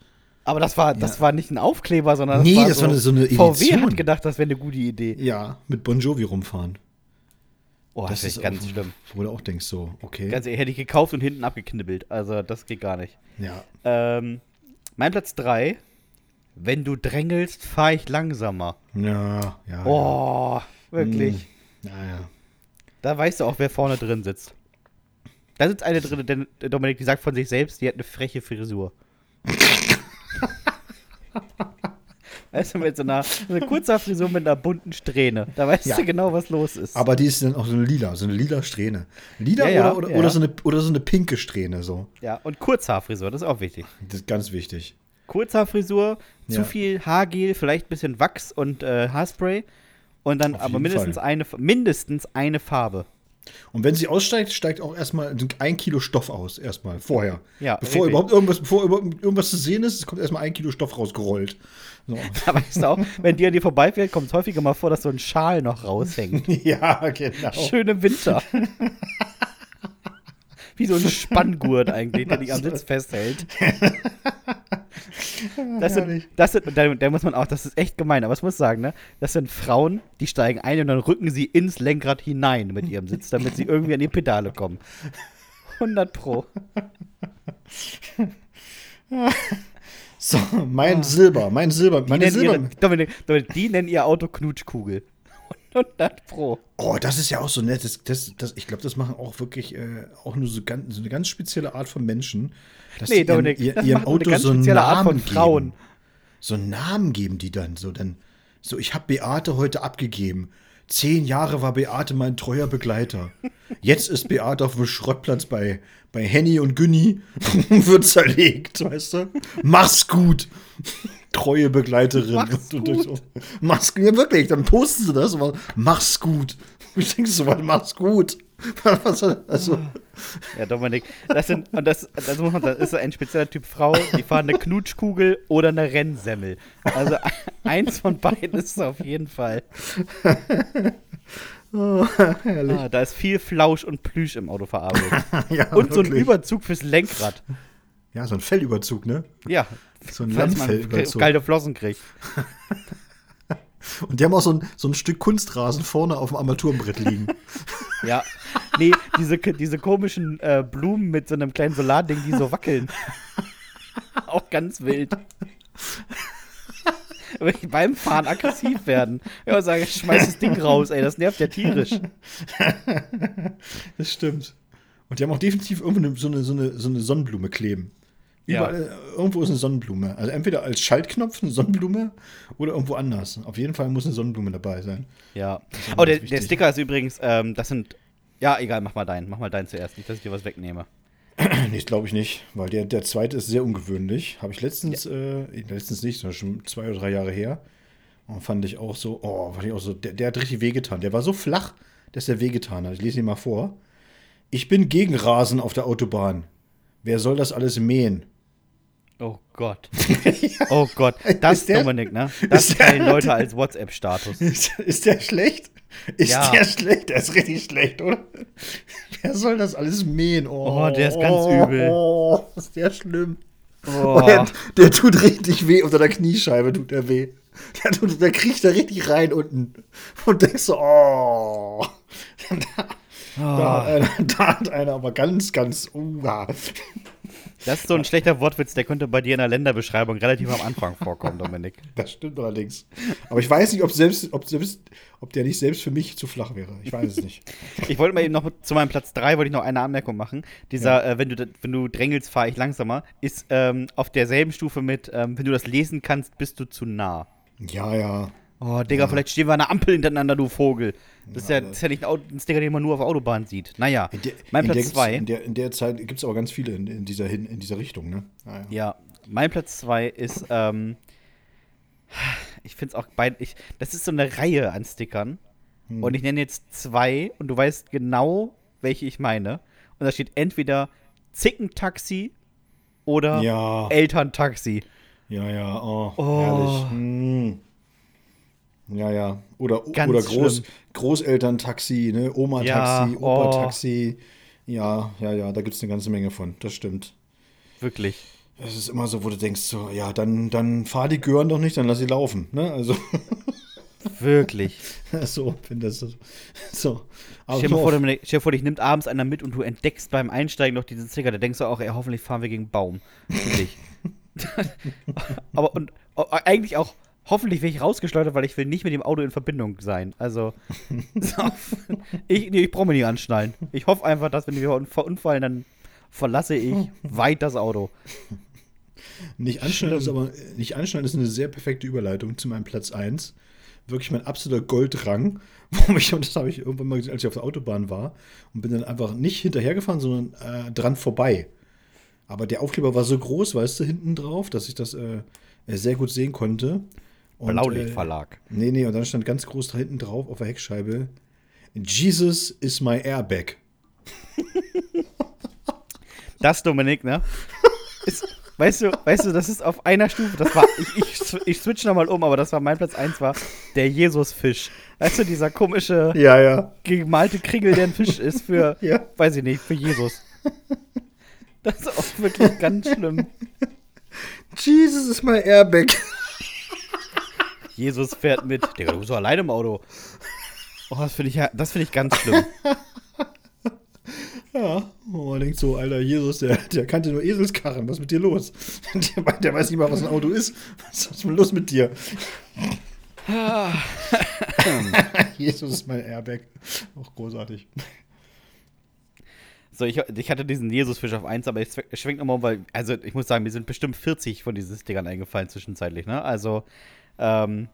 Aber das war, das war nicht ein Aufkleber, sondern Nee, das war das war so eine VW Edition. hat gedacht, das wäre eine gute Idee. Ja, mit Bon Jovi rumfahren. Oh, das, ist ganz schlimm. Wo du auch denkst, so, okay. Ganz ehrlich, hätte ich gekauft und hinten abgeknibbelt. Also, das geht gar nicht. ja. Ähm, mein Platz 3. Wenn du drängelst, fahre ich langsamer. Ja, ja. Oh, wirklich. Ja, ja. Da weißt du auch, wer vorne drin sitzt. Da sitzt eine drin, denn Dominik, die sagt von sich selbst, die hat eine freche Frisur. weißt du, mit so einer, so einer kurzer Frisur mit einer bunten Strähne. Da weißt Ja. du genau, was los ist. Aber die ist dann auch so eine lila, so eine lila Strähne. Lila Ja, ja, oder, oder, oder, so eine, oder so eine pinke Strähne, so. ja, und Kurzhaarfrisur, das ist auch wichtig. Das ist ganz wichtig. Kurzhaarfrisur, zu viel Haargel, vielleicht ein bisschen Wachs und äh, Haarspray. Und dann Auf aber mindestens Fall. eine, mindestens eine Farbe. Und wenn sie aussteigt, steigt auch erstmal ein Kilo Stoff aus, erstmal, vorher. Ja, bevor richtig. überhaupt irgendwas, bevor irgendwas zu sehen ist, kommt erstmal ein Kilo Stoff rausgerollt. So. Da weißt du auch, wenn die an dir vorbeifährt, kommt es häufiger mal vor, dass so ein Schal noch raushängt. ja, genau. Schön im Winter. Wie so ein Spanngurt eigentlich, der dich am Sitz festhält. Das sind, das sind, da, da muss man auch, das ist echt gemein, aber ich muss sagen, ne, das sind Frauen, die steigen ein und dann rücken sie ins Lenkrad hinein mit ihrem Sitz, damit sie irgendwie an die Pedale kommen. 100 Pro. So, mein Silber, mein Silber, Ah. Die meine nennen, Silber. ihre, Dominik, Dominik, die nennen ihr Auto Knutschkugel. 100 Pro. Oh, das ist ja auch so nett. Das, das, das, ich glaube, das machen auch wirklich äh, auch nur so, ganz, so eine ganz spezielle Art von Menschen. Dass Nee, Dominik, ihr, ihrem nur eine Auto ganz so einen spezielle Namen Art von Frauen. Geben. So einen Namen geben die dann. So, dann, so ich habe Beate heute abgegeben. Zehn Jahre war Beate mein treuer Begleiter. Jetzt ist Beate auf dem Schrottplatz bei, bei Henny und Günni und wird zerlegt, weißt du? Mach's gut. Treue Begleiterin. Mach's gut. Mach's gut. Ja, wirklich, dann posten sie das. Aber, mach's gut. Ich denke so, was mach's gut. Also, Ja, Dominik, das sind, und das, das, muss man, das ist so ein spezieller Typ Frau, die fahren eine Knutschkugel oder eine Rennsemmel. Also eins von beiden ist es auf jeden Fall. oh, herrlich. Ah, da ist viel Flausch und Plüsch im Auto verarbeitet. ja, Und so ein wirklich. Überzug fürs Lenkrad. Ja, so ein Fellüberzug, ne? Ja, So ein falls man Lammfellüberzug. kalte Flossen kriegt. Und die haben auch so ein, so ein Stück Kunstrasen vorne auf dem Armaturenbrett liegen. Ja. Nee, diese, diese komischen äh, Blumen mit so einem kleinen Solarding, die so wackeln. Auch ganz wild. Beim Fahren aggressiv werden. Ja, sage ich, schmeiß das Ding raus, ey, das nervt ja tierisch. Das stimmt. Und die haben auch definitiv irgendwo so, eine, so, eine, so eine Sonnenblume kleben. Ja. Überall, äh, irgendwo ist eine Sonnenblume. Also entweder als Schaltknopf eine Sonnenblume oder irgendwo anders. Auf jeden Fall muss eine Sonnenblume dabei sein. Ja. Oh, der, der. Sticker ist übrigens, ähm, das sind. Ja, egal, mach mal deinen. Mach mal deinen zuerst, nicht, dass ich dir was wegnehme. Nee, glaube ich nicht, weil der, der zweite ist sehr ungewöhnlich. Habe ich letztens, äh, letztens nicht, sondern schon zwei oder drei Jahre her. Und fand ich auch so, oh, fand ich auch so, der, der hat richtig wehgetan. Der war so flach, dass der wehgetan hat. Ich lese ihn mal vor. Ich bin gegen Rasen auf der Autobahn. Wer soll das alles mähen? Oh Gott. Oh Gott. Das, Ist der- Dominik, ne? Das ist der- teilen Leute als WhatsApp-Status. Ist, ist der schlecht? Ist Ja. der schlecht? Der ist richtig schlecht, oder? Wer soll das alles mähen? Oh, Oh, der ist ganz übel. Oh, ist der schlimm. Oh. Der, der tut richtig weh unter der Kniescheibe, tut der weh. Der, tut, der kriecht da richtig rein unten. Und denkst so, oh. Da, hat einer, da hat einer aber ganz, ganz, uh, Das ist so ein schlechter Wortwitz, der könnte bei dir in der Länderbeschreibung relativ am Anfang vorkommen, Dominik. das stimmt allerdings. Aber ich weiß nicht, ob, selbst, ob, selbst, ob der nicht selbst für mich zu flach wäre. Ich weiß es nicht. Ich wollte mal eben noch zu meinem Platz 3 wollte ich noch eine Anmerkung machen. Dieser, äh, wenn du wenn du drängelst, fahre ich langsamer, ist ähm, auf derselben Stufe mit, ähm, wenn du das lesen kannst, bist du zu nah. Ja, ja. Oh, Digga, vielleicht stehen wir an einer Ampel hintereinander, du Vogel. Das ist ja, das ist ja nicht ein, Sticker, den man nur auf der Autobahn sieht. Naja, In der, mein in Platz der, 2. In der, in der Zeit gibt es aber ganz viele in, in, dieser, in dieser Richtung, ne? Ah, ja. Ja, mein Platz 2 ist, ähm, ich finde es auch beid, ich, das ist so eine Reihe an Stickern. Hm. Und ich nenne jetzt zwei und du weißt genau, welche ich meine. Und da steht entweder Zickentaxi oder Ja, Elterntaxi. ja, ja, oh, Oh. herrlich. Hm. Ja, ja. Oder, Ganz oder Groß, schlimm. Großelterntaxi, ne? Oma-Taxi, Ja, oh. Opa-Taxi. Ja, ja, ja, da gibt es eine ganze Menge von. Das stimmt. Wirklich. Es ist immer so, wo du denkst, so, ja, dann, dann fahr die Gören doch nicht, dann lass sie laufen. Ne? Also, Wirklich. so, finde das so. so. Aber Stell dir, vor, dir vor, dich nimmt abends einer mit und du entdeckst beim Einsteigen noch diesen Sticker. Da denkst du auch, ey, hoffentlich fahren wir gegen einen Baum. Wirklich. Aber und oh, eigentlich auch, hoffentlich werde ich rausgeschleudert, weil ich will nicht mit dem Auto in Verbindung sein. Also, so, ich, nee, ich brauche mir nicht anschnallen. Ich hoffe einfach, dass wenn wir un- verunfallen, dann verlasse ich weit das Auto. Nicht anschneiden ist aber nicht anschneiden ist eine sehr perfekte Überleitung zu meinem Platz 1. Wirklich mein absoluter Goldrang, wo mich, und das habe ich irgendwann mal gesehen, als ich auf der Autobahn war und bin dann einfach nicht hinterhergefahren, sondern äh, dran vorbei. Aber der Aufkleber war so groß, weißt du, hinten drauf, dass ich das äh, sehr gut sehen konnte. Und, Blaulichtverlag. Äh, nee, nee, und dann stand ganz groß da hinten drauf auf der Heckscheibe: Jesus is my airbag. Das, Dominik, ne? Ist, weißt du, weißt du, das ist auf einer Stufe. Das war, ich, ich, ich switch nochmal um, aber das war mein Platz 1 war der Jesusfisch. Weißt du, dieser komische Ja, ja. gemalte Kringel, der ein Fisch ist für, Ja. weiß ich nicht, für Jesus. Das ist auch wirklich ganz schlimm. Jesus is my airbag. Jesus fährt mit. Digga, du bist doch alleine im Auto. Oh, das finde ich, ja- das finde ich ganz schlimm. Ja, oh, man denkt so, Alter, Jesus, der, der kannte nur Eselskarren, was ist mit dir los? Der, der weiß nicht mal, was ein Auto ist. Was ist denn los mit dir? Jesus ist mein Airbag. Auch großartig. So, ich, ich hatte diesen Jesusfisch auf 1, aber ich zwe- schwenk nochmal um, weil, also ich muss sagen, mir sind bestimmt 40 von diesen Stickern eingefallen zwischenzeitlich, ne? Also, ähm,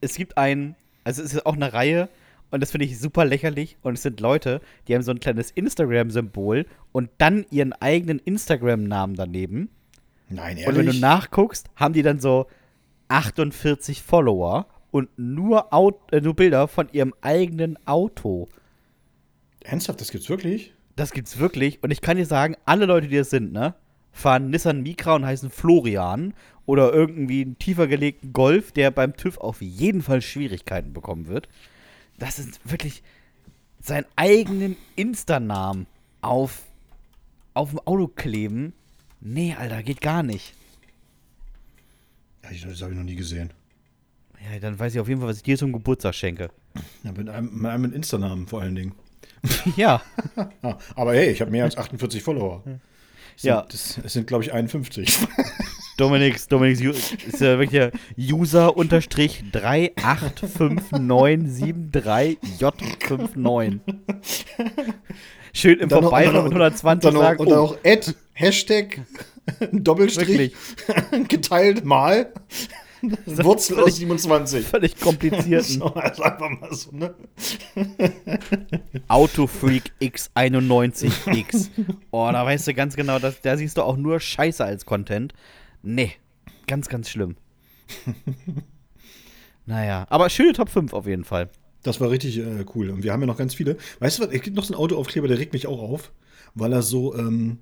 es gibt einen, Also es ist auch eine Reihe und das finde ich super lächerlich. Und es sind Leute, die haben so ein kleines Instagram-Symbol und dann ihren eigenen Instagram-Namen daneben. Nein, ehrlich. Und wenn du nachguckst, haben die dann so 48 Follower und nur, Aut äh, nur Bilder von ihrem eigenen Auto. Ernsthaft, das gibt's wirklich? Das gibt's wirklich. Und ich kann dir sagen, alle Leute, die das sind, ne, fahren Nissan Micra und heißen Florian oder irgendwie einen tiefer gelegten Golf, der beim TÜV auf jeden Fall Schwierigkeiten bekommen wird. Das ist wirklich seinen eigenen Insta-Namen auf, auf dem Auto kleben. Nee, Alter, geht gar nicht. Ja, ich- das habe ich noch nie gesehen. Ja, dann weiß ich auf jeden Fall, was ich dir zum Geburtstag schenke. Ja, mit einem, mit einem Insta-Namen vor allen Dingen. ja. Aber hey, ich habe mehr als 48 Follower. Das Ja. Sind, das, das sind, glaube ich, 51. Dominik's, Dominik's ist ja wirklich der User-385973J59. Schön im Vorbeifahren mit dann 120 dann noch, sagen, und dann oh, auch Ad, Hashtag, Doppelstrich, geteilt mal, Wurzel aus völlig- 27. völlig komplizierten So, also einfach mal so, ne? Autofreak X91X. Oh, da weißt du ganz genau, dass, da siehst du auch nur Scheiße als Content. Nee, ganz, ganz schlimm. naja, aber schöne Top 5 auf jeden Fall. Das war richtig äh, cool. Und wir haben ja noch ganz viele. Weißt du was? Es gibt noch so einen Autoaufkleber, der regt mich auch auf, weil er so, ähm,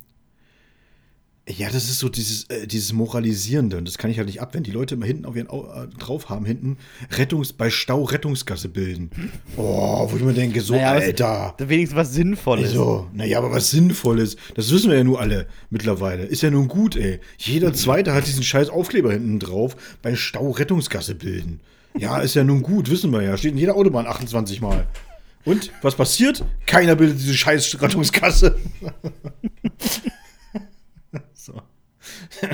ja, das ist so dieses, äh, dieses Moralisierende. Und das kann ich halt nicht ab, wenn die Leute immer hinten auf ihren Au äh, drauf haben, hinten Rettungs bei Stau Rettungsgasse bilden. Oh, wo ich mir denke, so, Naja, was- Alter. Wenigstens was Sinnvolles. So, naja, aber was Sinnvolles, das wissen wir ja nur alle mittlerweile. Ist ja nun gut, ey. Jeder Zweite hat diesen scheiß Aufkleber hinten drauf, bei Stau Rettungsgasse bilden. Ja, ist ja nun gut, wissen wir ja. Steht in jeder Autobahn 28 Mal. Und, was passiert? Keiner bildet diese scheiß Rettungsgasse. so.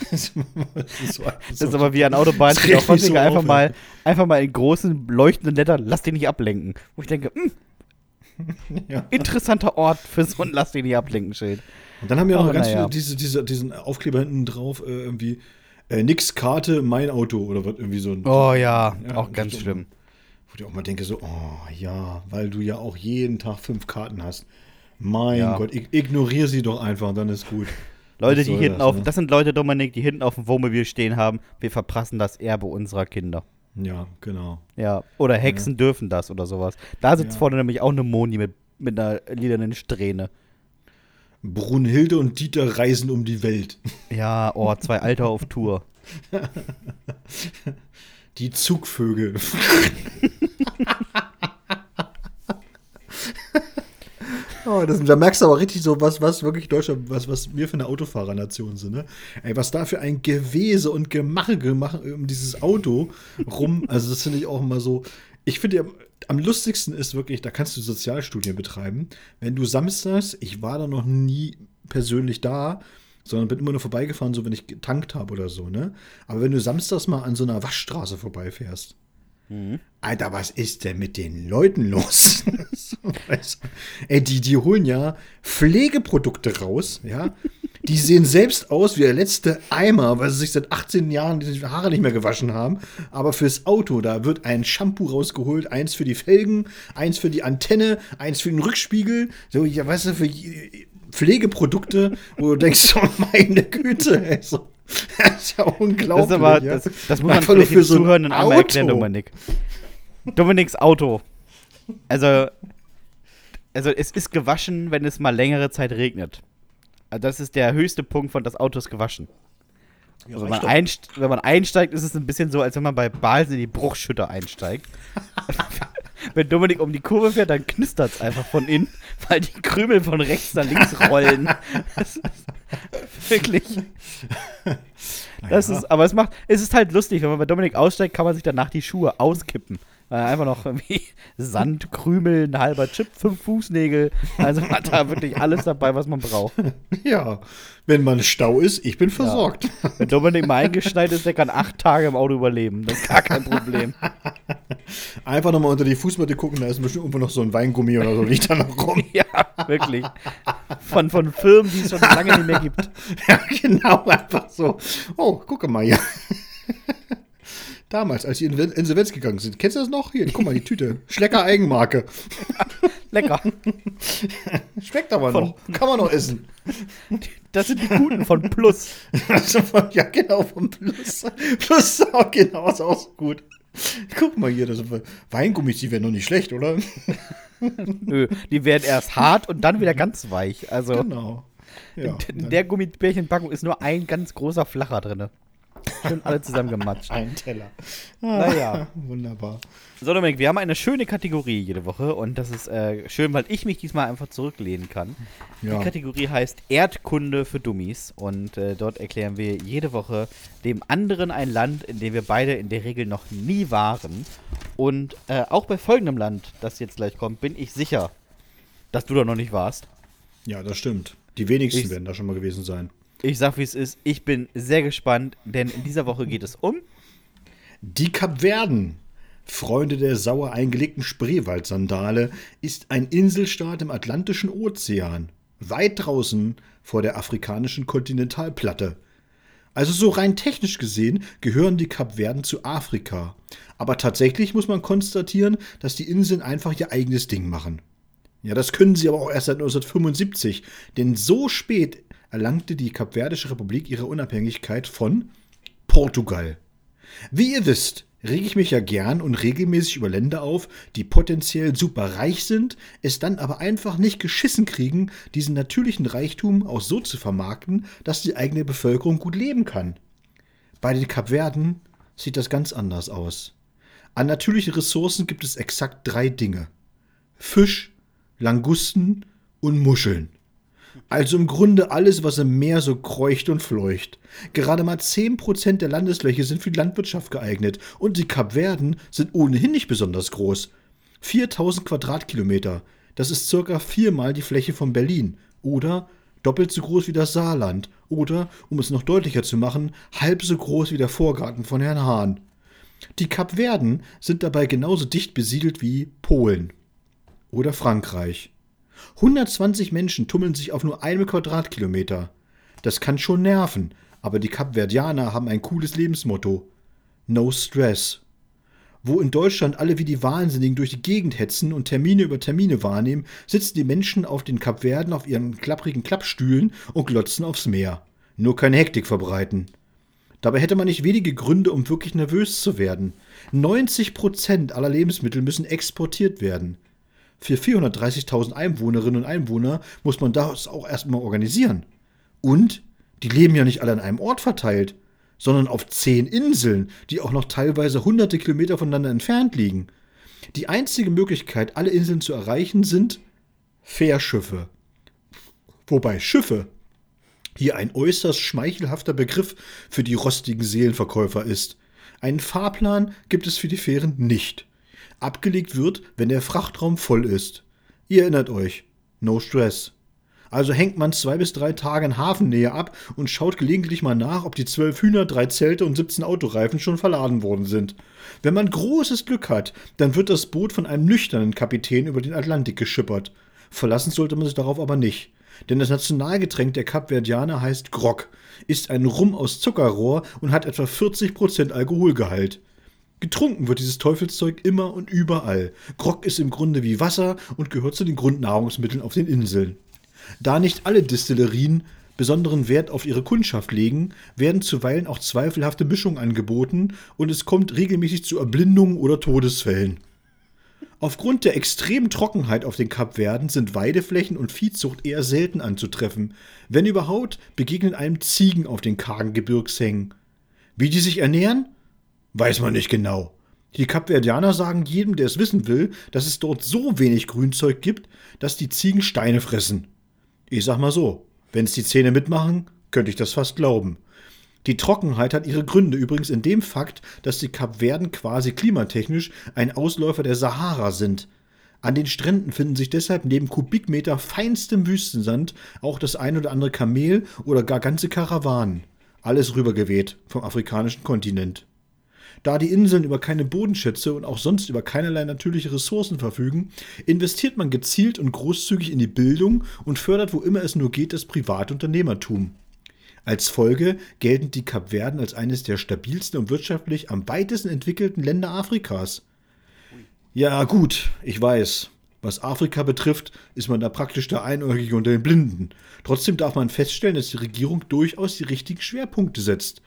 das ist, so, Das ist aber wie an Autobahnen, Das steht auch so einfach, auf, mal, einfach mal in großen, leuchtenden Lettern, lass dich nicht ablenken. Wo ich denke, hm, Ja. interessanter Ort für so ein Lass dich nicht ablenken Schild. Und dann haben wir noch Aber ganz naja. viele diese, diese, diesen Aufkleber hinten drauf, äh, irgendwie, äh, nix Karte, mein Auto oder was, irgendwie so ein. Oh ja, Ja, auch ganz so- schlimm. Wo ich auch mal denke, so, oh ja, weil du ja auch jeden Tag fünf Karten hast. Mein Ja. Gott, ig ignoriere sie doch einfach, dann ist gut. Leute, Was die hinten das, auf, ne? das sind Leute, Dominik, die hinten auf dem Wohnmobil stehen haben, wir verprassen das Erbe unserer Kinder. Ja, genau. Ja, oder Hexen dürfen das oder sowas. Da sitzt Ja. vorne nämlich auch eine Moni mit, mit einer lilanen Strähne. Brunhilde und Dieter reisen um die Welt. Ja, oh, zwei Alter auf Tour. Die Zugvögel. Oh, das, da merkst du aber richtig so, was, was wirklich Deutschland, was, was wir für eine Autofahrernation sind, ne? Ey, was da für ein Gewese und Gemache gemacht um dieses Auto rum. Also, das finde ich auch immer so. Ich finde, am, am lustigsten ist wirklich, da kannst du Sozialstudien betreiben. Wenn du samstags, ich war da noch nie persönlich da, sondern bin immer nur vorbeigefahren, so wenn ich getankt habe oder so, ne? Aber wenn du samstags mal an so einer Waschstraße vorbeifährst, Alter, was ist denn mit den Leuten los? Ey, die, die holen ja Pflegeprodukte raus, ja. Die sehen selbst aus wie der letzte Eimer, weil sie sich seit 18 Jahren die Haare nicht mehr gewaschen haben. Aber fürs Auto, da wird ein Shampoo rausgeholt, eins für die Felgen, eins für die Antenne, eins für den Rückspiegel. So, ja, weißt du, für Pflegeprodukte, wo du denkst, oh meine Güte, ey, so. Das ist ja unglaublich. Das, aber, ja. das, das muss man vielleicht den für so ein Zuhörenden einmal erklären. Dominik. Dominiks Auto. Also, also es ist gewaschen, wenn es mal längere Zeit regnet. Also das ist der höchste Punkt von das Auto ist gewaschen. Ja, Also wenn, man doch. einst wenn man einsteigt, ist es ein bisschen so, als wenn man bei Balsen in die Bruchschütter einsteigt. wenn Dominik um die Kurve fährt, dann knistert es einfach von innen, weil die Krümel von rechts nach links rollen. Das ist wirklich. Das ist, aber es macht, es ist halt lustig, wenn man bei Dominik aussteigt, kann man sich danach die Schuhe auskippen. Er einfach noch irgendwie Sand, Krümel, ein halber Chip, fünf Fußnägel. Also man hat da wirklich alles dabei, was man braucht. Ja, wenn man Stau ist, ich bin versorgt. Wenn Dominik mal eingeschneit ist, der kann acht Tage im Auto überleben. Das ist gar kein Problem. Einfach nochmal unter die Fußmatte gucken, da ist bestimmt irgendwo noch so ein Weingummi oder so, liegt da noch rum. Ja, wirklich. Von, von Firmen, die es schon lange nicht mehr gibt. ja, genau, einfach so. Oh, gucke mal hier. Damals, als sie in Insolvenz gegangen sind. Kennst du das noch? Hier, guck mal, die Tüte. Schlecker Eigenmarke. Lecker. Schmeckt aber von, noch. Kann man noch essen. Das sind die guten von Plus. ja, genau, von Plus. Plus, genau, ist auch so gut. Guck mal hier, das Weingummis, die wären noch nicht schlecht, oder? Nö, die werden erst hart und dann wieder ganz weich. Also genau. Ja, in der Gummibärchenpackung ist nur ein ganz großer Flacher drin. Schön alle zusammen gematscht. Ein Teller. Ah, naja. Wunderbar. So, Dominik, wir haben eine schöne Kategorie jede Woche und das ist äh, schön, weil ich mich diesmal einfach zurücklehnen kann. Ja. Die Kategorie heißt Erdkunde für Dummies und äh, dort erklären wir jede Woche dem anderen ein Land, in dem wir beide in der Regel noch nie waren. Und äh, auch bei folgendem Land, das jetzt gleich kommt, bin ich sicher, dass du da noch nicht warst. Ja, das stimmt. Die wenigsten ich, werden da schon mal gewesen sein. Ich sag, wie es ist. Ich bin sehr gespannt, denn in dieser Woche geht es um die Kapverden. Freunde der sauer eingelegten Spreewaldsandale ist ein Inselstaat im Atlantischen Ozean, weit draußen vor der afrikanischen Kontinentalplatte. Also so rein technisch gesehen gehören die Kapverden zu Afrika. Aber tatsächlich muss man konstatieren, dass die Inseln einfach ihr eigenes Ding machen. Ja, das können sie aber auch erst seit 1975, denn so spät erlangte die Kapverdische Republik ihre Unabhängigkeit von Portugal. Wie ihr wisst, rege ich mich ja gern und regelmäßig über Länder auf, die potenziell super reich sind, es dann aber einfach nicht geschissen kriegen, diesen natürlichen Reichtum auch so zu vermarkten, dass die eigene Bevölkerung gut leben kann. Bei den Kapverden sieht das ganz anders aus. An natürlichen Ressourcen gibt es exakt drei Dinge. Fisch, Langusten und Muscheln. Also im Grunde alles, was im Meer so kreucht und fleucht. Gerade mal 10% der Landesfläche sind für die Landwirtschaft geeignet und die Kapverden sind ohnehin nicht besonders groß. 4000 Quadratkilometer, das ist circa viermal die Fläche von Berlin. Oder doppelt so groß wie das Saarland. Oder, um es noch deutlicher zu machen, halb so groß wie der Vorgarten von Herrn Hahn. Die Kapverden sind dabei genauso dicht besiedelt wie Polen. Oder Frankreich. 120 Menschen tummeln sich auf nur einem Quadratkilometer. Das kann schon nerven, aber die Kapverdianer haben ein cooles Lebensmotto. No Stress. Wo in Deutschland alle wie die Wahnsinnigen durch die Gegend hetzen und Termine über Termine wahrnehmen, sitzen die Menschen auf den Kapverden auf ihren klapprigen Klappstühlen und glotzen aufs Meer. Nur keine Hektik verbreiten. Dabei hätte man nicht wenige Gründe, um wirklich nervös zu werden. 90 Prozent aller Lebensmittel müssen exportiert werden. Für 430.000 Einwohnerinnen und Einwohner muss man das auch erstmal organisieren. Und die leben ja nicht alle an einem Ort verteilt, sondern auf zehn Inseln, die auch noch teilweise hunderte Kilometer voneinander entfernt liegen. Die einzige Möglichkeit, alle Inseln zu erreichen, sind Fährschiffe. Wobei Schiffe hier ein äußerst schmeichelhafter Begriff für die rostigen Seelenverkäufer ist. Einen Fahrplan gibt es für die Fähren nicht abgelegt wird, wenn der Frachtraum voll ist. Ihr erinnert euch. No stress. Also hängt man zwei bis drei Tage in Hafennähe ab und schaut gelegentlich mal nach, ob die zwölf Hühner, drei Zelte und 17 Autoreifen schon verladen worden sind. Wenn man großes Glück hat, dann wird das Boot von einem nüchternen Kapitän über den Atlantik geschippert. Verlassen sollte man sich darauf aber nicht. Denn das Nationalgetränk der Kapverdianer heißt Grog, ist ein Rum aus Zuckerrohr und hat etwa 40% Alkoholgehalt. Getrunken wird dieses Teufelszeug immer und überall. Grog ist im Grunde wie Wasser und gehört zu den Grundnahrungsmitteln auf den Inseln. Da nicht alle Distillerien besonderen Wert auf ihre Kundschaft legen, werden zuweilen auch zweifelhafte Mischungen angeboten und es kommt regelmäßig zu Erblindungen oder Todesfällen. Aufgrund der extremen Trockenheit auf den Kapverden sind Weideflächen und Viehzucht eher selten anzutreffen. Wenn überhaupt, begegnen einem Ziegen auf den kargen Gebirgshängen. Wie die sich ernähren? Weiß man nicht genau. Die Kapverdianer sagen jedem, der es wissen will, dass es dort so wenig Grünzeug gibt, dass die Ziegen Steine fressen. Ich sag mal so, wenn es die Zähne mitmachen, könnte ich das fast glauben. Die Trockenheit hat ihre Gründe übrigens in dem Fakt, dass die Kapverden quasi klimatechnisch ein Ausläufer der Sahara sind. An den Stränden finden sich deshalb neben Kubikmeter feinstem Wüstensand auch das ein oder andere Kamel oder gar ganze Karawanen. Alles rübergeweht vom afrikanischen Kontinent. Da die Inseln über keine Bodenschätze und auch sonst über keinerlei natürliche Ressourcen verfügen, investiert man gezielt und großzügig in die Bildung und fördert, wo immer es nur geht, das Privatunternehmertum. Als Folge gelten die Kapverden als eines der stabilsten und wirtschaftlich am weitesten entwickelten Länder Afrikas. Ja, gut, ich weiß. Was Afrika betrifft, ist man da praktisch der Einäugige unter den Blinden. Trotzdem darf man feststellen, dass die Regierung durchaus die richtigen Schwerpunkte setzt.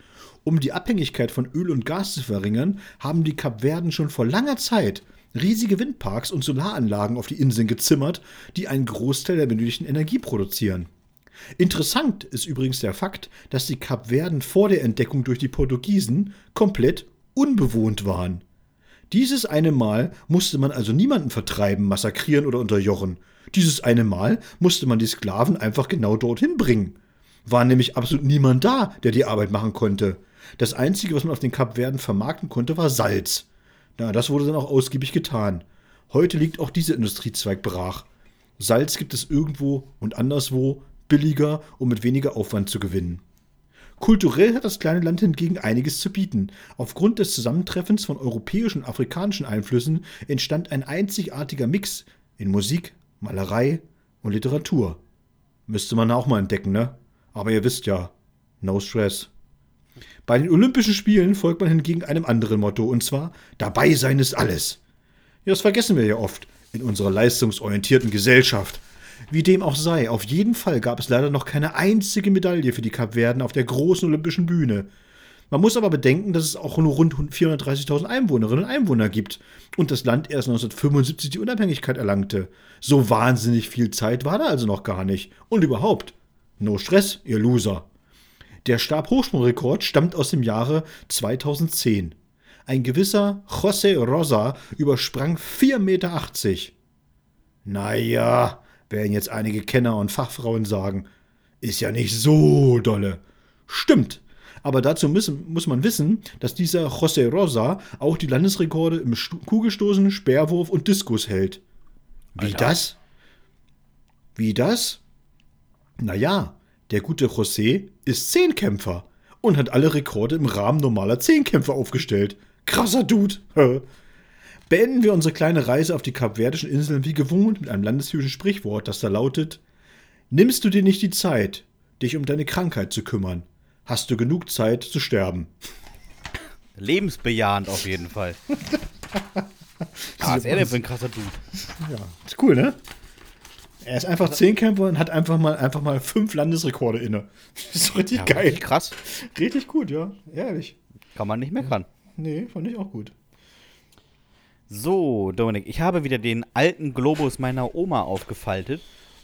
Um die Abhängigkeit von Öl und Gas zu verringern, haben die Kapverden schon vor langer Zeit riesige Windparks und Solaranlagen auf die Inseln gezimmert, die einen Großteil der benötigten Energie produzieren. Interessant ist übrigens der Fakt, dass die Kapverden vor der Entdeckung durch die Portugiesen komplett unbewohnt waren. Dieses eine Mal musste man also niemanden vertreiben, massakrieren oder unterjochen. Dieses eine Mal musste man die Sklaven einfach genau dorthin bringen. War nämlich absolut niemand da, der die Arbeit machen konnte. Das Einzige, was man auf den Kapverden vermarkten konnte, war Salz. Na, das wurde dann auch ausgiebig getan. Heute liegt auch dieser Industriezweig brach. Salz gibt es irgendwo und anderswo, billiger und mit weniger Aufwand zu gewinnen. Kulturell hat das kleine Land hingegen einiges zu bieten. Aufgrund des Zusammentreffens von europäischen und afrikanischen Einflüssen entstand ein einzigartiger Mix in Musik, Malerei und Literatur. Müsste man auch mal entdecken, ne? Aber ihr wisst ja, no stress. Bei den Olympischen Spielen folgt man hingegen einem anderen Motto, und zwar dabei sein ist alles. Ja, das vergessen wir ja oft in unserer leistungsorientierten Gesellschaft. Wie dem auch sei, auf jeden Fall gab es leider noch keine einzige Medaille für die Kapverden auf der großen olympischen Bühne. Man muss aber bedenken, dass es auch nur rund 430.000 Einwohnerinnen und Einwohner gibt und das Land erst 1975 die Unabhängigkeit erlangte. So wahnsinnig viel Zeit war da also noch gar nicht. Und überhaupt, no Stress, ihr Loser. Der Stabhochsprungrekord stammt aus dem Jahre 2010. Ein gewisser José Rosa übersprang 4,80 Meter. Naja, werden jetzt einige Kenner und Fachfrauen sagen. Ist ja nicht so dolle. Stimmt. Aber dazu müssen, muss man wissen, dass dieser José Rosa auch die Landesrekorde im Kugelstoßen, Speerwurf und Diskus hält. Wie Alter. das? Wie das? Naja, der gute José ist Zehnkämpfer und hat alle Rekorde im Rahmen normaler Zehnkämpfer aufgestellt. Krasser Dude. Beenden wir unsere kleine Reise auf die kapverdischen Inseln wie gewohnt mit einem landesjüdischen Sprichwort, das da lautet: Nimmst du dir nicht die Zeit, dich um deine Krankheit zu kümmern, hast du genug Zeit zu sterben. Lebensbejahend auf jeden Fall. Was ist er denn für ein krasser Dude? Ja, ist cool, ne? Er ist einfach Zehnkämpfer und hat einfach mal, einfach mal fünf Landesrekorde inne. Das ist richtig ja, geil. Richtig krass. Richtig gut, ja. Ehrlich. Kann man nicht meckern. Nee, fand ich auch gut. So, Dominik, ich habe wieder den alten Globus meiner Oma aufgefaltet.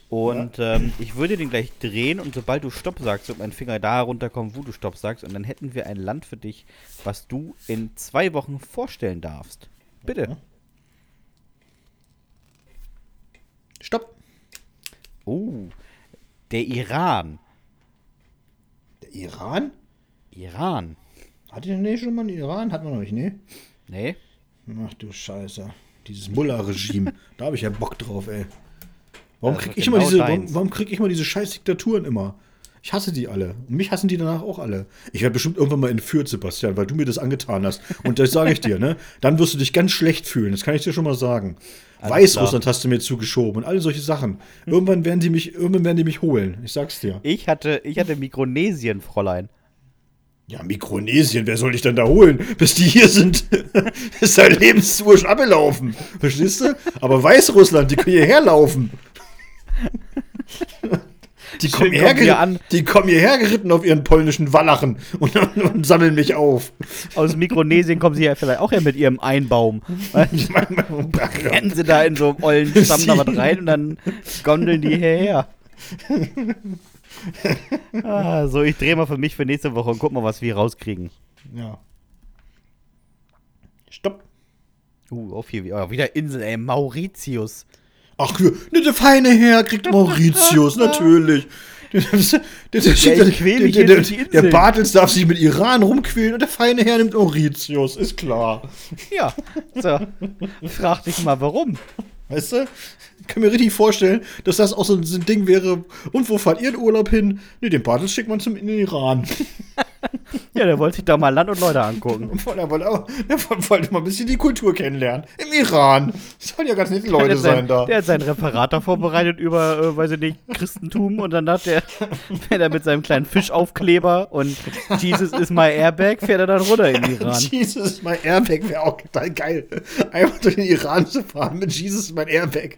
Und ja. ähm, ich würde den gleich drehen und sobald du Stopp sagst, wird mein Finger da runterkommen, wo du Stopp sagst. Und dann hätten wir ein Land für dich, was du in zwei Wochen vorstellen darfst. Bitte. Ja. Stopp. Oh, der Iran. Der Iran? Iran. Hatte ich nicht schon mal einen Iran? Hat man noch nicht, ne? Nee. Ach du Scheiße. Dieses Mullah-Regime. da habe ich ja Bock drauf, ey. Warum krieg, ich genau immer diese, warum, warum krieg ich immer diese scheiß Diktaturen immer? Ich hasse die alle. Und mich hassen die danach auch alle. Ich werde bestimmt irgendwann mal entführt, Sebastian, weil du mir das angetan hast. Und das sage ich dir, ne? Dann wirst du dich ganz schlecht fühlen. Das kann ich dir schon mal sagen. Weißrussland hast du mir zugeschoben und all solche Sachen. Irgendwann werden die mich, irgendwann werden die mich holen. Ich sag's dir. Ich hatte, ich hatte Mikronesien, Fräulein. Ja, Mikronesien, wer soll dich denn da holen? Bis die hier sind, ist dein Lebensuhr schon abgelaufen. Verstehst du? Aber Weißrussland, die können hierher laufen. Die kommen, hierher, an. die kommen hierher geritten auf ihren polnischen Wallachen und, und, und, sammeln mich auf. Aus Mikronesien kommen sie ja vielleicht auch her mit ihrem Einbaum. Rennen sie da in so einem ollen Stamm da was rein und dann gondeln die hierher. ah, so, ich drehe mal für mich für nächste Woche und guck mal, was wir rauskriegen. Ja. Stopp. Uh, auf hier, oh, wieder Insel, ey, Mauritius. Ach, ne, der feine Herr kriegt Mauritius, natürlich. Der, der, der, der, Bartels darf sich mit Iran rumquälen und der feine Herr nimmt Mauritius, ist klar. Ja, so. Frag dich mal, warum. Weißt du? Ich kann mir richtig vorstellen, dass das auch so ein Ding wäre. Und wo fahrt ihr in Urlaub hin? Ne, den Bartels schickt man zum in den Iran. Ja, der wollte sich da mal Land und Leute angucken. Der wollte, auch, der wollte mal ein bisschen die Kultur kennenlernen. Im Iran. Das sollen ja ganz nette Leute sein sein, da. Der hat sein Referat da vorbereitet über, äh, weiß ich nicht, Christentum und dann hat der, fährt er mit seinem kleinen Fischaufkleber und Jesus is my Airbag, fährt er dann runter in den Iran. Jesus, mein Airbag wäre auch total geil. Einfach durch den Iran zu fahren mit Jesus, mein Airbag.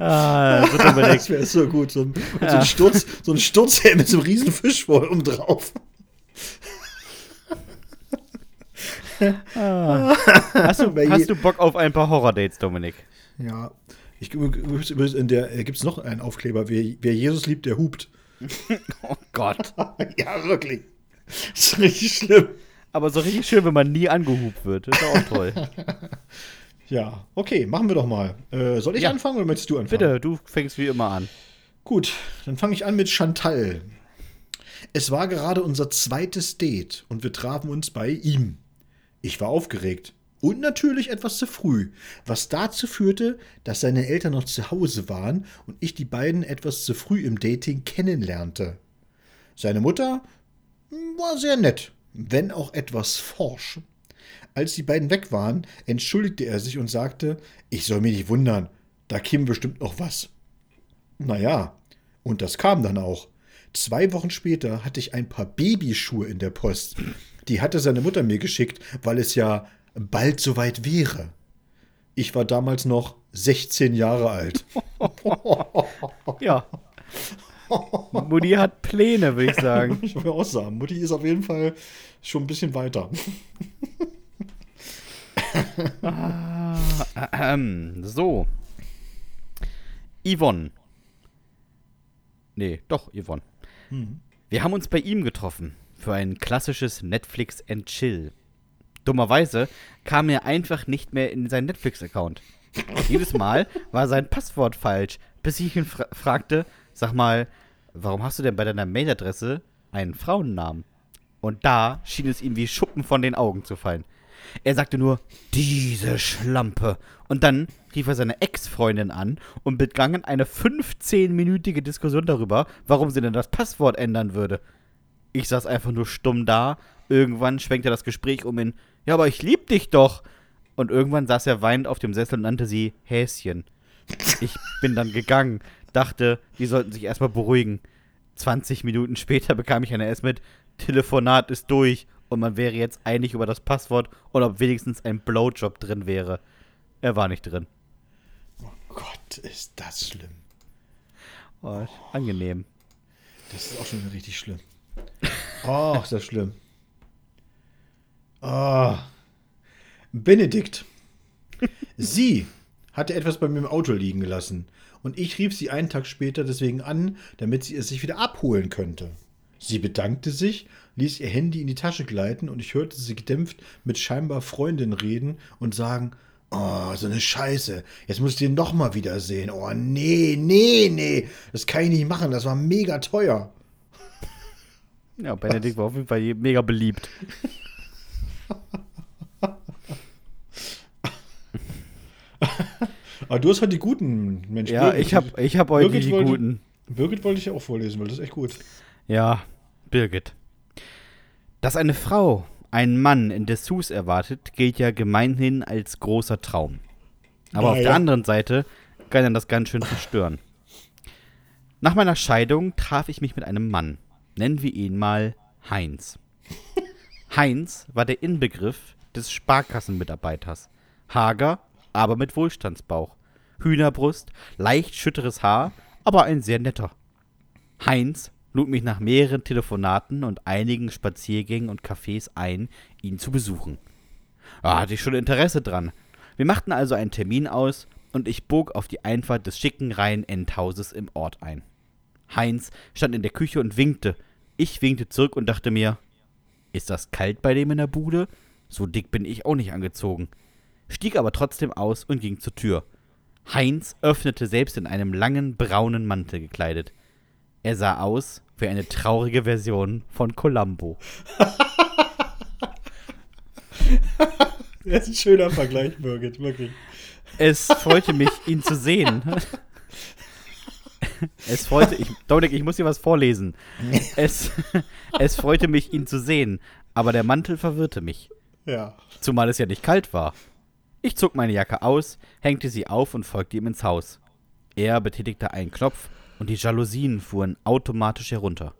Ah. Das wäre so gut. So ein, und so ein Sturz, so ein Sturzhelm mit so einem riesen Fisch vor um drauf. Hast du, hast du Bock auf ein paar Horror-Dates, Dominik? Ja. Ich in der äh, gibt's noch einen Aufkleber. Wer, wer Jesus liebt, der hupt. Oh Gott. ja, wirklich. Das ist richtig schlimm. Aber so richtig schön, wenn man nie angehupt wird. Das ist auch toll. Ja, okay, machen wir doch mal. Äh, soll ich Ja. anfangen oder möchtest du anfangen? Bitte, du fängst wie immer an. Gut, dann fange ich an mit Chantal. Es war gerade unser zweites Date und wir trafen uns bei ihm. Ich war aufgeregt und natürlich etwas zu früh, was dazu führte, dass seine Eltern noch zu Hause waren und ich die beiden etwas zu früh im Dating kennenlernte. Seine Mutter hm, war sehr nett, wenn auch etwas forsch. Als die beiden weg waren, entschuldigte er sich und sagte, ich soll mich nicht wundern, da käme bestimmt noch was. Naja, und das kam dann auch. Zwei Wochen später hatte ich ein paar Babyschuhe in der Post. Die hatte seine Mutter mir geschickt, weil es ja bald soweit wäre. Ich war damals noch 16 Jahre alt. Ja. Mutti hat Pläne, würde ich sagen. Ich will auch sagen, Mutti ist auf jeden Fall schon ein bisschen weiter. Ähm, so. Yvonne. Nee, doch, Yvonne. Wir haben uns bei ihm getroffen für ein klassisches Netflix and Chill. Dummerweise kam er einfach nicht mehr in seinen Netflix-Account. Jedes Mal war sein Passwort falsch, bis ich ihn fra fragte, sag mal, warum hast du denn bei deiner Mailadresse einen Frauennamen? Und da schien es ihm wie Schuppen von den Augen zu fallen. Er sagte nur, diese Schlampe. Und dann rief er seine Ex-Freundin an und begann eine 15-minütige Diskussion darüber, warum sie denn das Passwort ändern würde. Ich saß einfach nur stumm da. Irgendwann schwenkte das Gespräch um in, ja, aber ich lieb dich doch. Und irgendwann saß er weinend auf dem Sessel und nannte sie Häschen. Ich bin dann gegangen, dachte, die sollten sich erstmal beruhigen. 20 Minuten später bekam ich eine S mit, Telefonat ist durch und man wäre jetzt einig über das Passwort und ob wenigstens ein Blowjob drin wäre. Er war nicht drin. Oh Gott, ist das schlimm. Oh, angenehm. Das ist auch schon richtig schlimm. Ach, ist das schlimm. Ah. Benedikt. Sie hatte etwas bei mir im Auto liegen gelassen. Und ich rief sie einen Tag später deswegen an, damit sie es sich wieder abholen könnte. Sie bedankte sich, ließ ihr Handy in die Tasche gleiten und ich hörte sie gedämpft mit scheinbar Freundin reden und sagen, Oh, so eine Scheiße. Jetzt muss ich den noch mal wiedersehen. Oh, nee, nee, nee. Das kann ich nicht machen. Das war mega teuer. Ja, Benedikt war auf jeden Fall mega beliebt. Aber du hast halt die guten Menschen. Ja, ich hab, ich hab heute Birgit die wollte- guten. Birgit wollte ich auch vorlesen, weil das ist echt gut. Ja, Birgit. Dass eine Frau einen Mann in Dessous erwartet, gilt ja gemeinhin als großer Traum. Aber Na auf der ja. anderen Seite kann dann das ganz schön zerstören. Nach meiner Scheidung traf ich mich mit einem Mann. Nennen wir ihn mal Heinz. Heinz war der Inbegriff des Sparkassenmitarbeiters. Hager, aber mit Wohlstandsbauch. Hühnerbrust, leicht schütteres Haar, aber ein sehr netter. Heinz lud mich nach mehreren Telefonaten und einigen Spaziergängen und Cafés ein, ihn zu besuchen. Da hatte ich schon Interesse dran. Wir machten also einen Termin aus und ich bog auf die Einfahrt des schicken Reihen-Endhauses im Ort ein. Heinz stand in der Küche und winkte. Ich winkte zurück und dachte mir, ist das kalt bei dem in der Bude? So dick bin ich auch nicht angezogen. Stieg aber trotzdem aus und ging zur Tür. Heinz öffnete selbst in einem langen braunen Mantel gekleidet. Er sah aus wie eine traurige Version von Columbo. Das ist ein schöner Vergleich, Birgit, wirklich. Es freute mich, ihn zu sehen. es freute, ich, Dominik, ich muss dir was vorlesen. Es, es freute mich, ihn zu sehen, aber der Mantel verwirrte mich. Ja. Zumal es ja nicht kalt war. Ich zog meine Jacke aus, hängte sie auf und folgte ihm ins Haus. Er betätigte einen Knopf und die Jalousien fuhren automatisch herunter.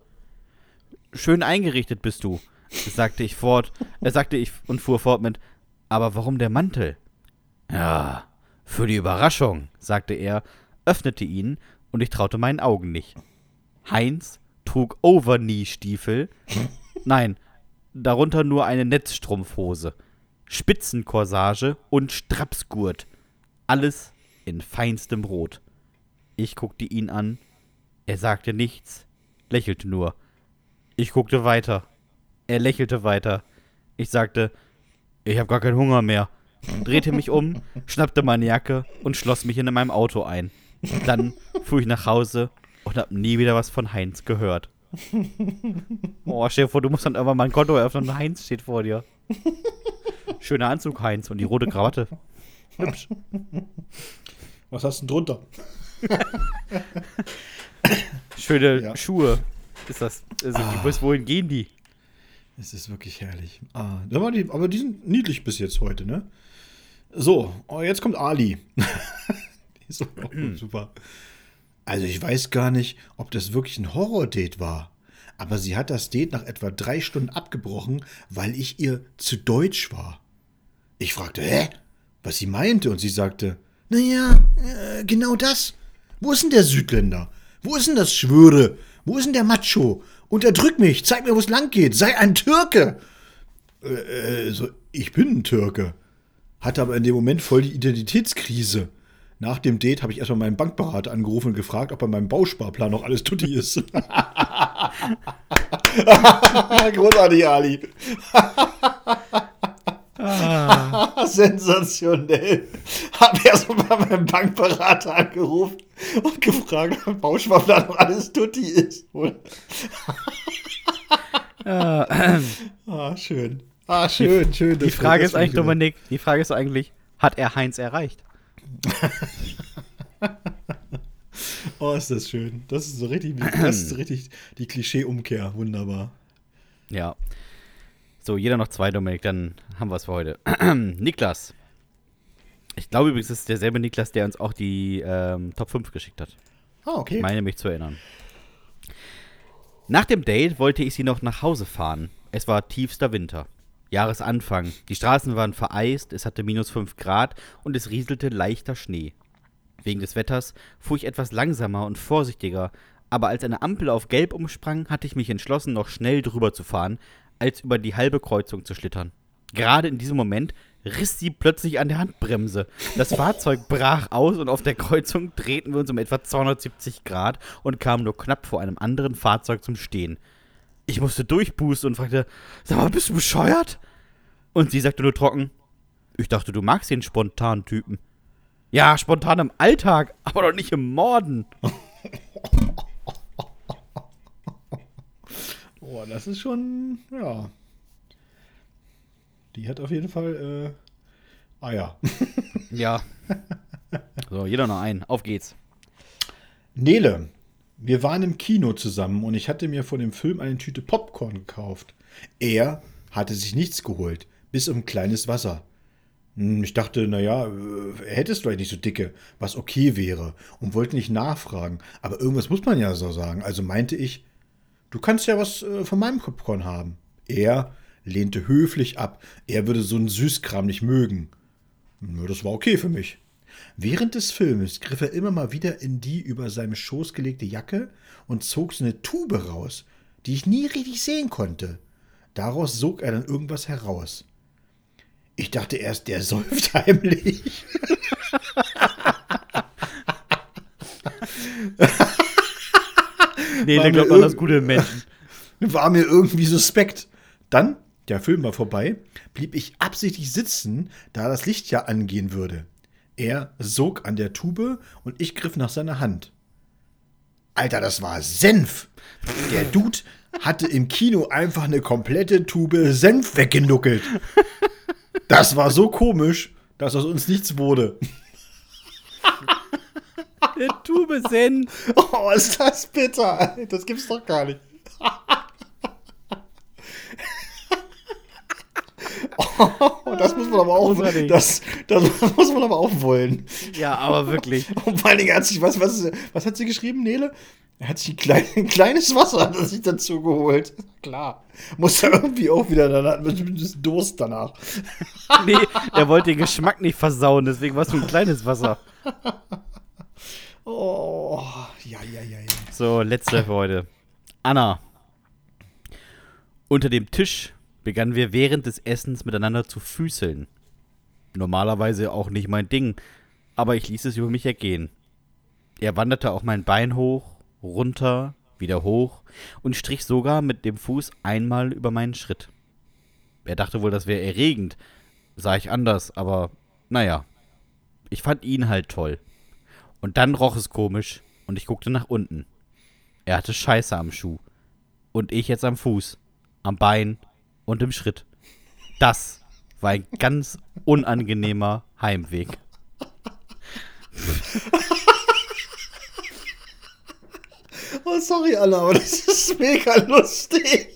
Schön eingerichtet bist du, sagte ich fort, er sagte ich und fuhr fort mit, aber warum der Mantel? Ja, für die Überraschung, sagte er, öffnete ihn und ich traute meinen Augen nicht. Heinz trug Overknee-Stiefel, nein, darunter nur eine Netzstrumpfhose, Spitzenkorsage und Strapsgurt. Alles in feinstem Rot. Ich guckte ihn an. Er sagte nichts, lächelte nur. Ich guckte weiter. Er lächelte weiter. Ich sagte, ich habe gar keinen Hunger mehr. Drehte mich um, schnappte meine Jacke und schloss mich in meinem Auto ein. Dann fuhr ich nach Hause und habe nie wieder was von Heinz gehört. Oh, stell dir vor, du musst dann irgendwann mal ein Konto eröffnen und Heinz steht vor dir. Schöner Anzug, Heinz, und die rote Krawatte. Hübsch. Was hast du denn drunter? Schöne Ja. Schuhe. Ist das. Also, Ah. bis wohin gehen die? Es ist wirklich herrlich. Ah, war die, aber die sind niedlich bis jetzt heute, ne? So, oh, jetzt kommt Ali. die ist auch super. Also ich weiß gar nicht, ob das wirklich ein Horror-Date war. Aber sie hat das Date nach etwa drei Stunden abgebrochen, weil ich ihr zu deutsch war. Ich fragte, hä? Was sie meinte und sie sagte, naja, äh, genau das. Wo ist denn der Südländer? Wo ist denn das Schwöre? Wo ist denn der Macho? Unterdrück mich, zeig mir, wo es lang geht. Sei ein Türke. Äh, äh, so, ich bin ein Türke. Hatte aber in dem Moment voll die Identitätskrise. Nach dem Date habe ich erstmal meinen Bankberater angerufen und gefragt, ob bei meinem Bausparplan noch alles tutti ist. Großartig, Ali. Sensationell. Hab erstmal bei meinem Bankberater angerufen und gefragt, ob Bausparplan noch alles tutti ist. ah, schön. Ah, schön, schön. Die Frage ist eigentlich, Dominik, die Frage ist eigentlich, hat er Heinz erreicht? Oh, ist das schön. Das ist so richtig, das ist richtig die Klischee-Umkehr. Wunderbar. Ja. So, jeder noch zwei, Dominik, dann haben wir es für heute. Niklas. Ich glaube übrigens, es ist derselbe Niklas, der uns auch die ähm, Top 5 geschickt hat. Ah, okay. Ich meine mich zu erinnern. Nach dem Date wollte ich sie noch nach Hause fahren. Es war tiefster Winter. Jahresanfang. Die Straßen waren vereist, es hatte minus 5 Grad und es rieselte leichter Schnee. Wegen des Wetters fuhr ich etwas langsamer und vorsichtiger, aber als eine Ampel auf Gelb umsprang, hatte ich mich entschlossen, noch schnell drüber zu fahren, als über die halbe Kreuzung zu schlittern. Gerade in diesem Moment riss sie plötzlich an der Handbremse. Das Fahrzeug brach aus und auf der Kreuzung drehten wir uns um etwa 270 Grad und kamen nur knapp vor einem anderen Fahrzeug zum Stehen. Ich musste durchpusten und fragte, sag mal, bist du bescheuert? Und sie sagte nur trocken, ich dachte, du magst den spontanen Typen. Ja, spontan im Alltag, aber doch nicht im Morden. Oh, das ist schon, ja. Die hat auf jeden Fall äh, Eier. Ja. So, jeder noch einen. Auf geht's. Nele, wir waren im Kino zusammen und ich hatte mir vor dem Film eine Tüte Popcorn gekauft. Er hatte sich nichts geholt, bis um ein kleines Wasser. Hm, Ich dachte, naja, äh, er hätte es vielleicht nicht so dicke, was okay wäre, und wollte nicht nachfragen. Aber irgendwas muss man ja so sagen. Also meinte ich, du kannst ja was äh, von meinem Popcorn haben. Er lehnte höflich ab. Er würde so einen Süßkram nicht mögen. Das war okay für mich. Während des Filmes griff er immer mal wieder in die über seinem Schoß gelegte Jacke und zog so eine Tube raus, die ich nie richtig sehen konnte. Daraus sog er dann irgendwas heraus. Ich dachte erst, der säuft heimlich. Nee, War der mir glaubt an das Gute Menschen. War mir irgendwie suspekt. Dann, der Film war vorbei, blieb ich absichtlich sitzen, da das Licht ja angehen würde. Er sog an der Tube und ich griff nach seiner Hand. Alter, das war Senf. Der Dude hatte im Kino einfach eine komplette Tube Senf weggenuckelt. Das war so komisch, dass aus uns nichts wurde. Der Tube-Sen. Oh, ist das bitter. Das gibt's doch gar nicht. Oh, das muss man aber auch, das, das muss man aber auch wollen. Ja, aber wirklich. Und vor allen Dingen hat sich, was, was, was hat sie geschrieben, Nele? Er hat sich ein, klein, ein kleines Wasser er sich dazu geholt. Klar. Muss er irgendwie auch wieder, dann hat man Durst danach. Nee, er wollte den Geschmack nicht versauen, deswegen war es nur ein kleines Wasser. Oh, ja, ja, ja, ja. So, letzte für heute. Anna. Unter dem Tisch begannen wir während des Essens miteinander zu füßeln. Normalerweise auch nicht mein Ding, aber ich ließ es über mich ergehen. Er wanderte auch mein Bein hoch, runter, wieder hoch und strich sogar mit dem Fuß einmal über meinen Schritt. Er dachte wohl, das wäre erregend. Sah ich anders, aber naja. Ich fand ihn halt toll. Und dann roch es komisch und ich guckte nach unten. Er hatte Scheiße am Schuh. Und ich jetzt am Fuß, am Bein und im Schritt. Das war ein ganz unangenehmer Heimweg. Oh, sorry, Anna, aber das ist mega lustig.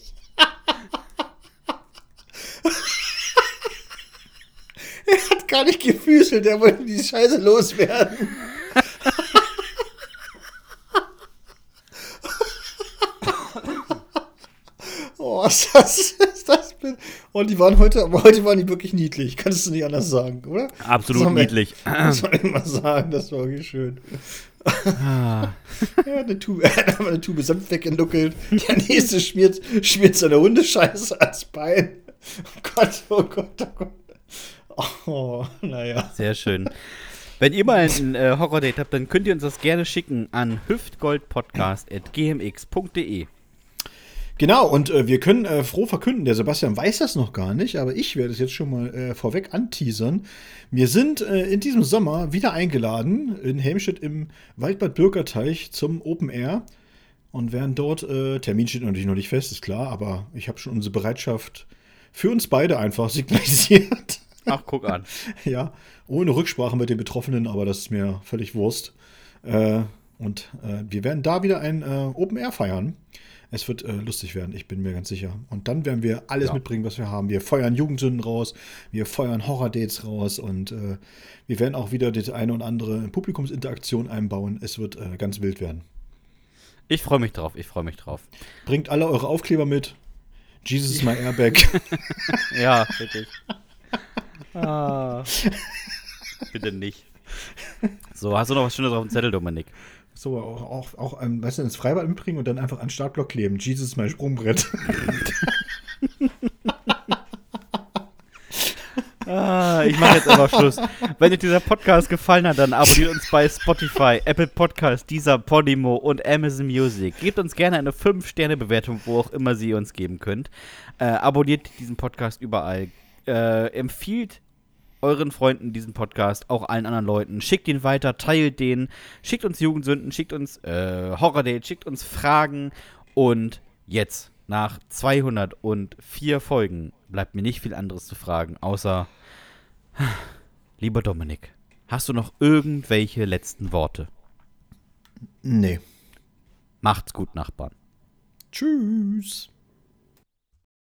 er hat gar nicht gefüßelt, er wollte die Scheiße loswerden. Ist das, ist das bin- Und die waren heute, aber heute waren die wirklich niedlich. Kannst du nicht anders sagen, oder? Absolut man- niedlich. Muss man immer sagen, das war wirklich schön. Ah, Er hat eine Tube, eine Tube Senf weggenuckelt. Der nächste schmiert, schmiert seine Hundescheiße als Bein. Oh Gott, oh Gott, oh Gott. Oh, naja. Sehr schön. Wenn ihr mal ein äh, Horror-Date habt, dann könnt ihr uns das gerne schicken an hüftgoldpodcast.gmx.de. Genau, und äh, wir können äh, froh verkünden, der Sebastian weiß das noch gar nicht, aber ich werde es jetzt schon mal äh, vorweg anteasern. Wir sind äh, in diesem Sommer wieder eingeladen in Helmstedt im Waldbad Bürgerteich zum Open Air und werden dort, äh, Termin steht natürlich noch nicht fest, ist klar, aber ich habe schon unsere Bereitschaft für uns beide einfach signalisiert. Ach, guck an. ja, ohne Rücksprache mit den Betroffenen, aber das ist mir völlig Wurst. Äh, und wir werden da wieder ein Open Air feiern. Es wird äh, lustig werden, ich bin mir ganz sicher. Und dann werden wir alles Ja. mitbringen, was wir haben. Wir feuern Jugendsünden raus, wir feuern Horror-Dates raus und äh, wir werden auch wieder das eine und andere Publikumsinteraktion einbauen. Es wird äh, ganz wild werden. Ich freue mich drauf, ich freue mich drauf. Bringt alle eure Aufkleber mit. Jesus is my Airbag. Ja, wirklich. ah. Bitte nicht. So, hast du noch was Schönes auf dem Zettel, Dominik? So, auch, auch, auch ähm, weißt du, ins Freibad mitbringen und dann einfach an den Startblock kleben. Jesus mein Sprungbrett. Ah, ich mache jetzt einfach Schluss. Wenn euch dieser Podcast gefallen hat, dann abonniert uns bei Spotify, Apple Podcast, Deezer, Podimo und Amazon Music. Gebt uns gerne eine 5-Sterne-Bewertung, wo auch immer sie uns geben könnt. Äh, abonniert diesen Podcast überall. Äh, empfiehlt euren Freunden diesen Podcast, auch allen anderen Leuten. Schickt ihn weiter, teilt den, schickt uns Jugendsünden, schickt uns äh, Horror-Date, schickt uns Fragen. Und jetzt, nach 204 Folgen, bleibt mir nicht viel anderes zu fragen, außer, lieber Dominik, hast du noch irgendwelche letzten Worte? nee. Macht's gut, Nachbarn. Tschüss.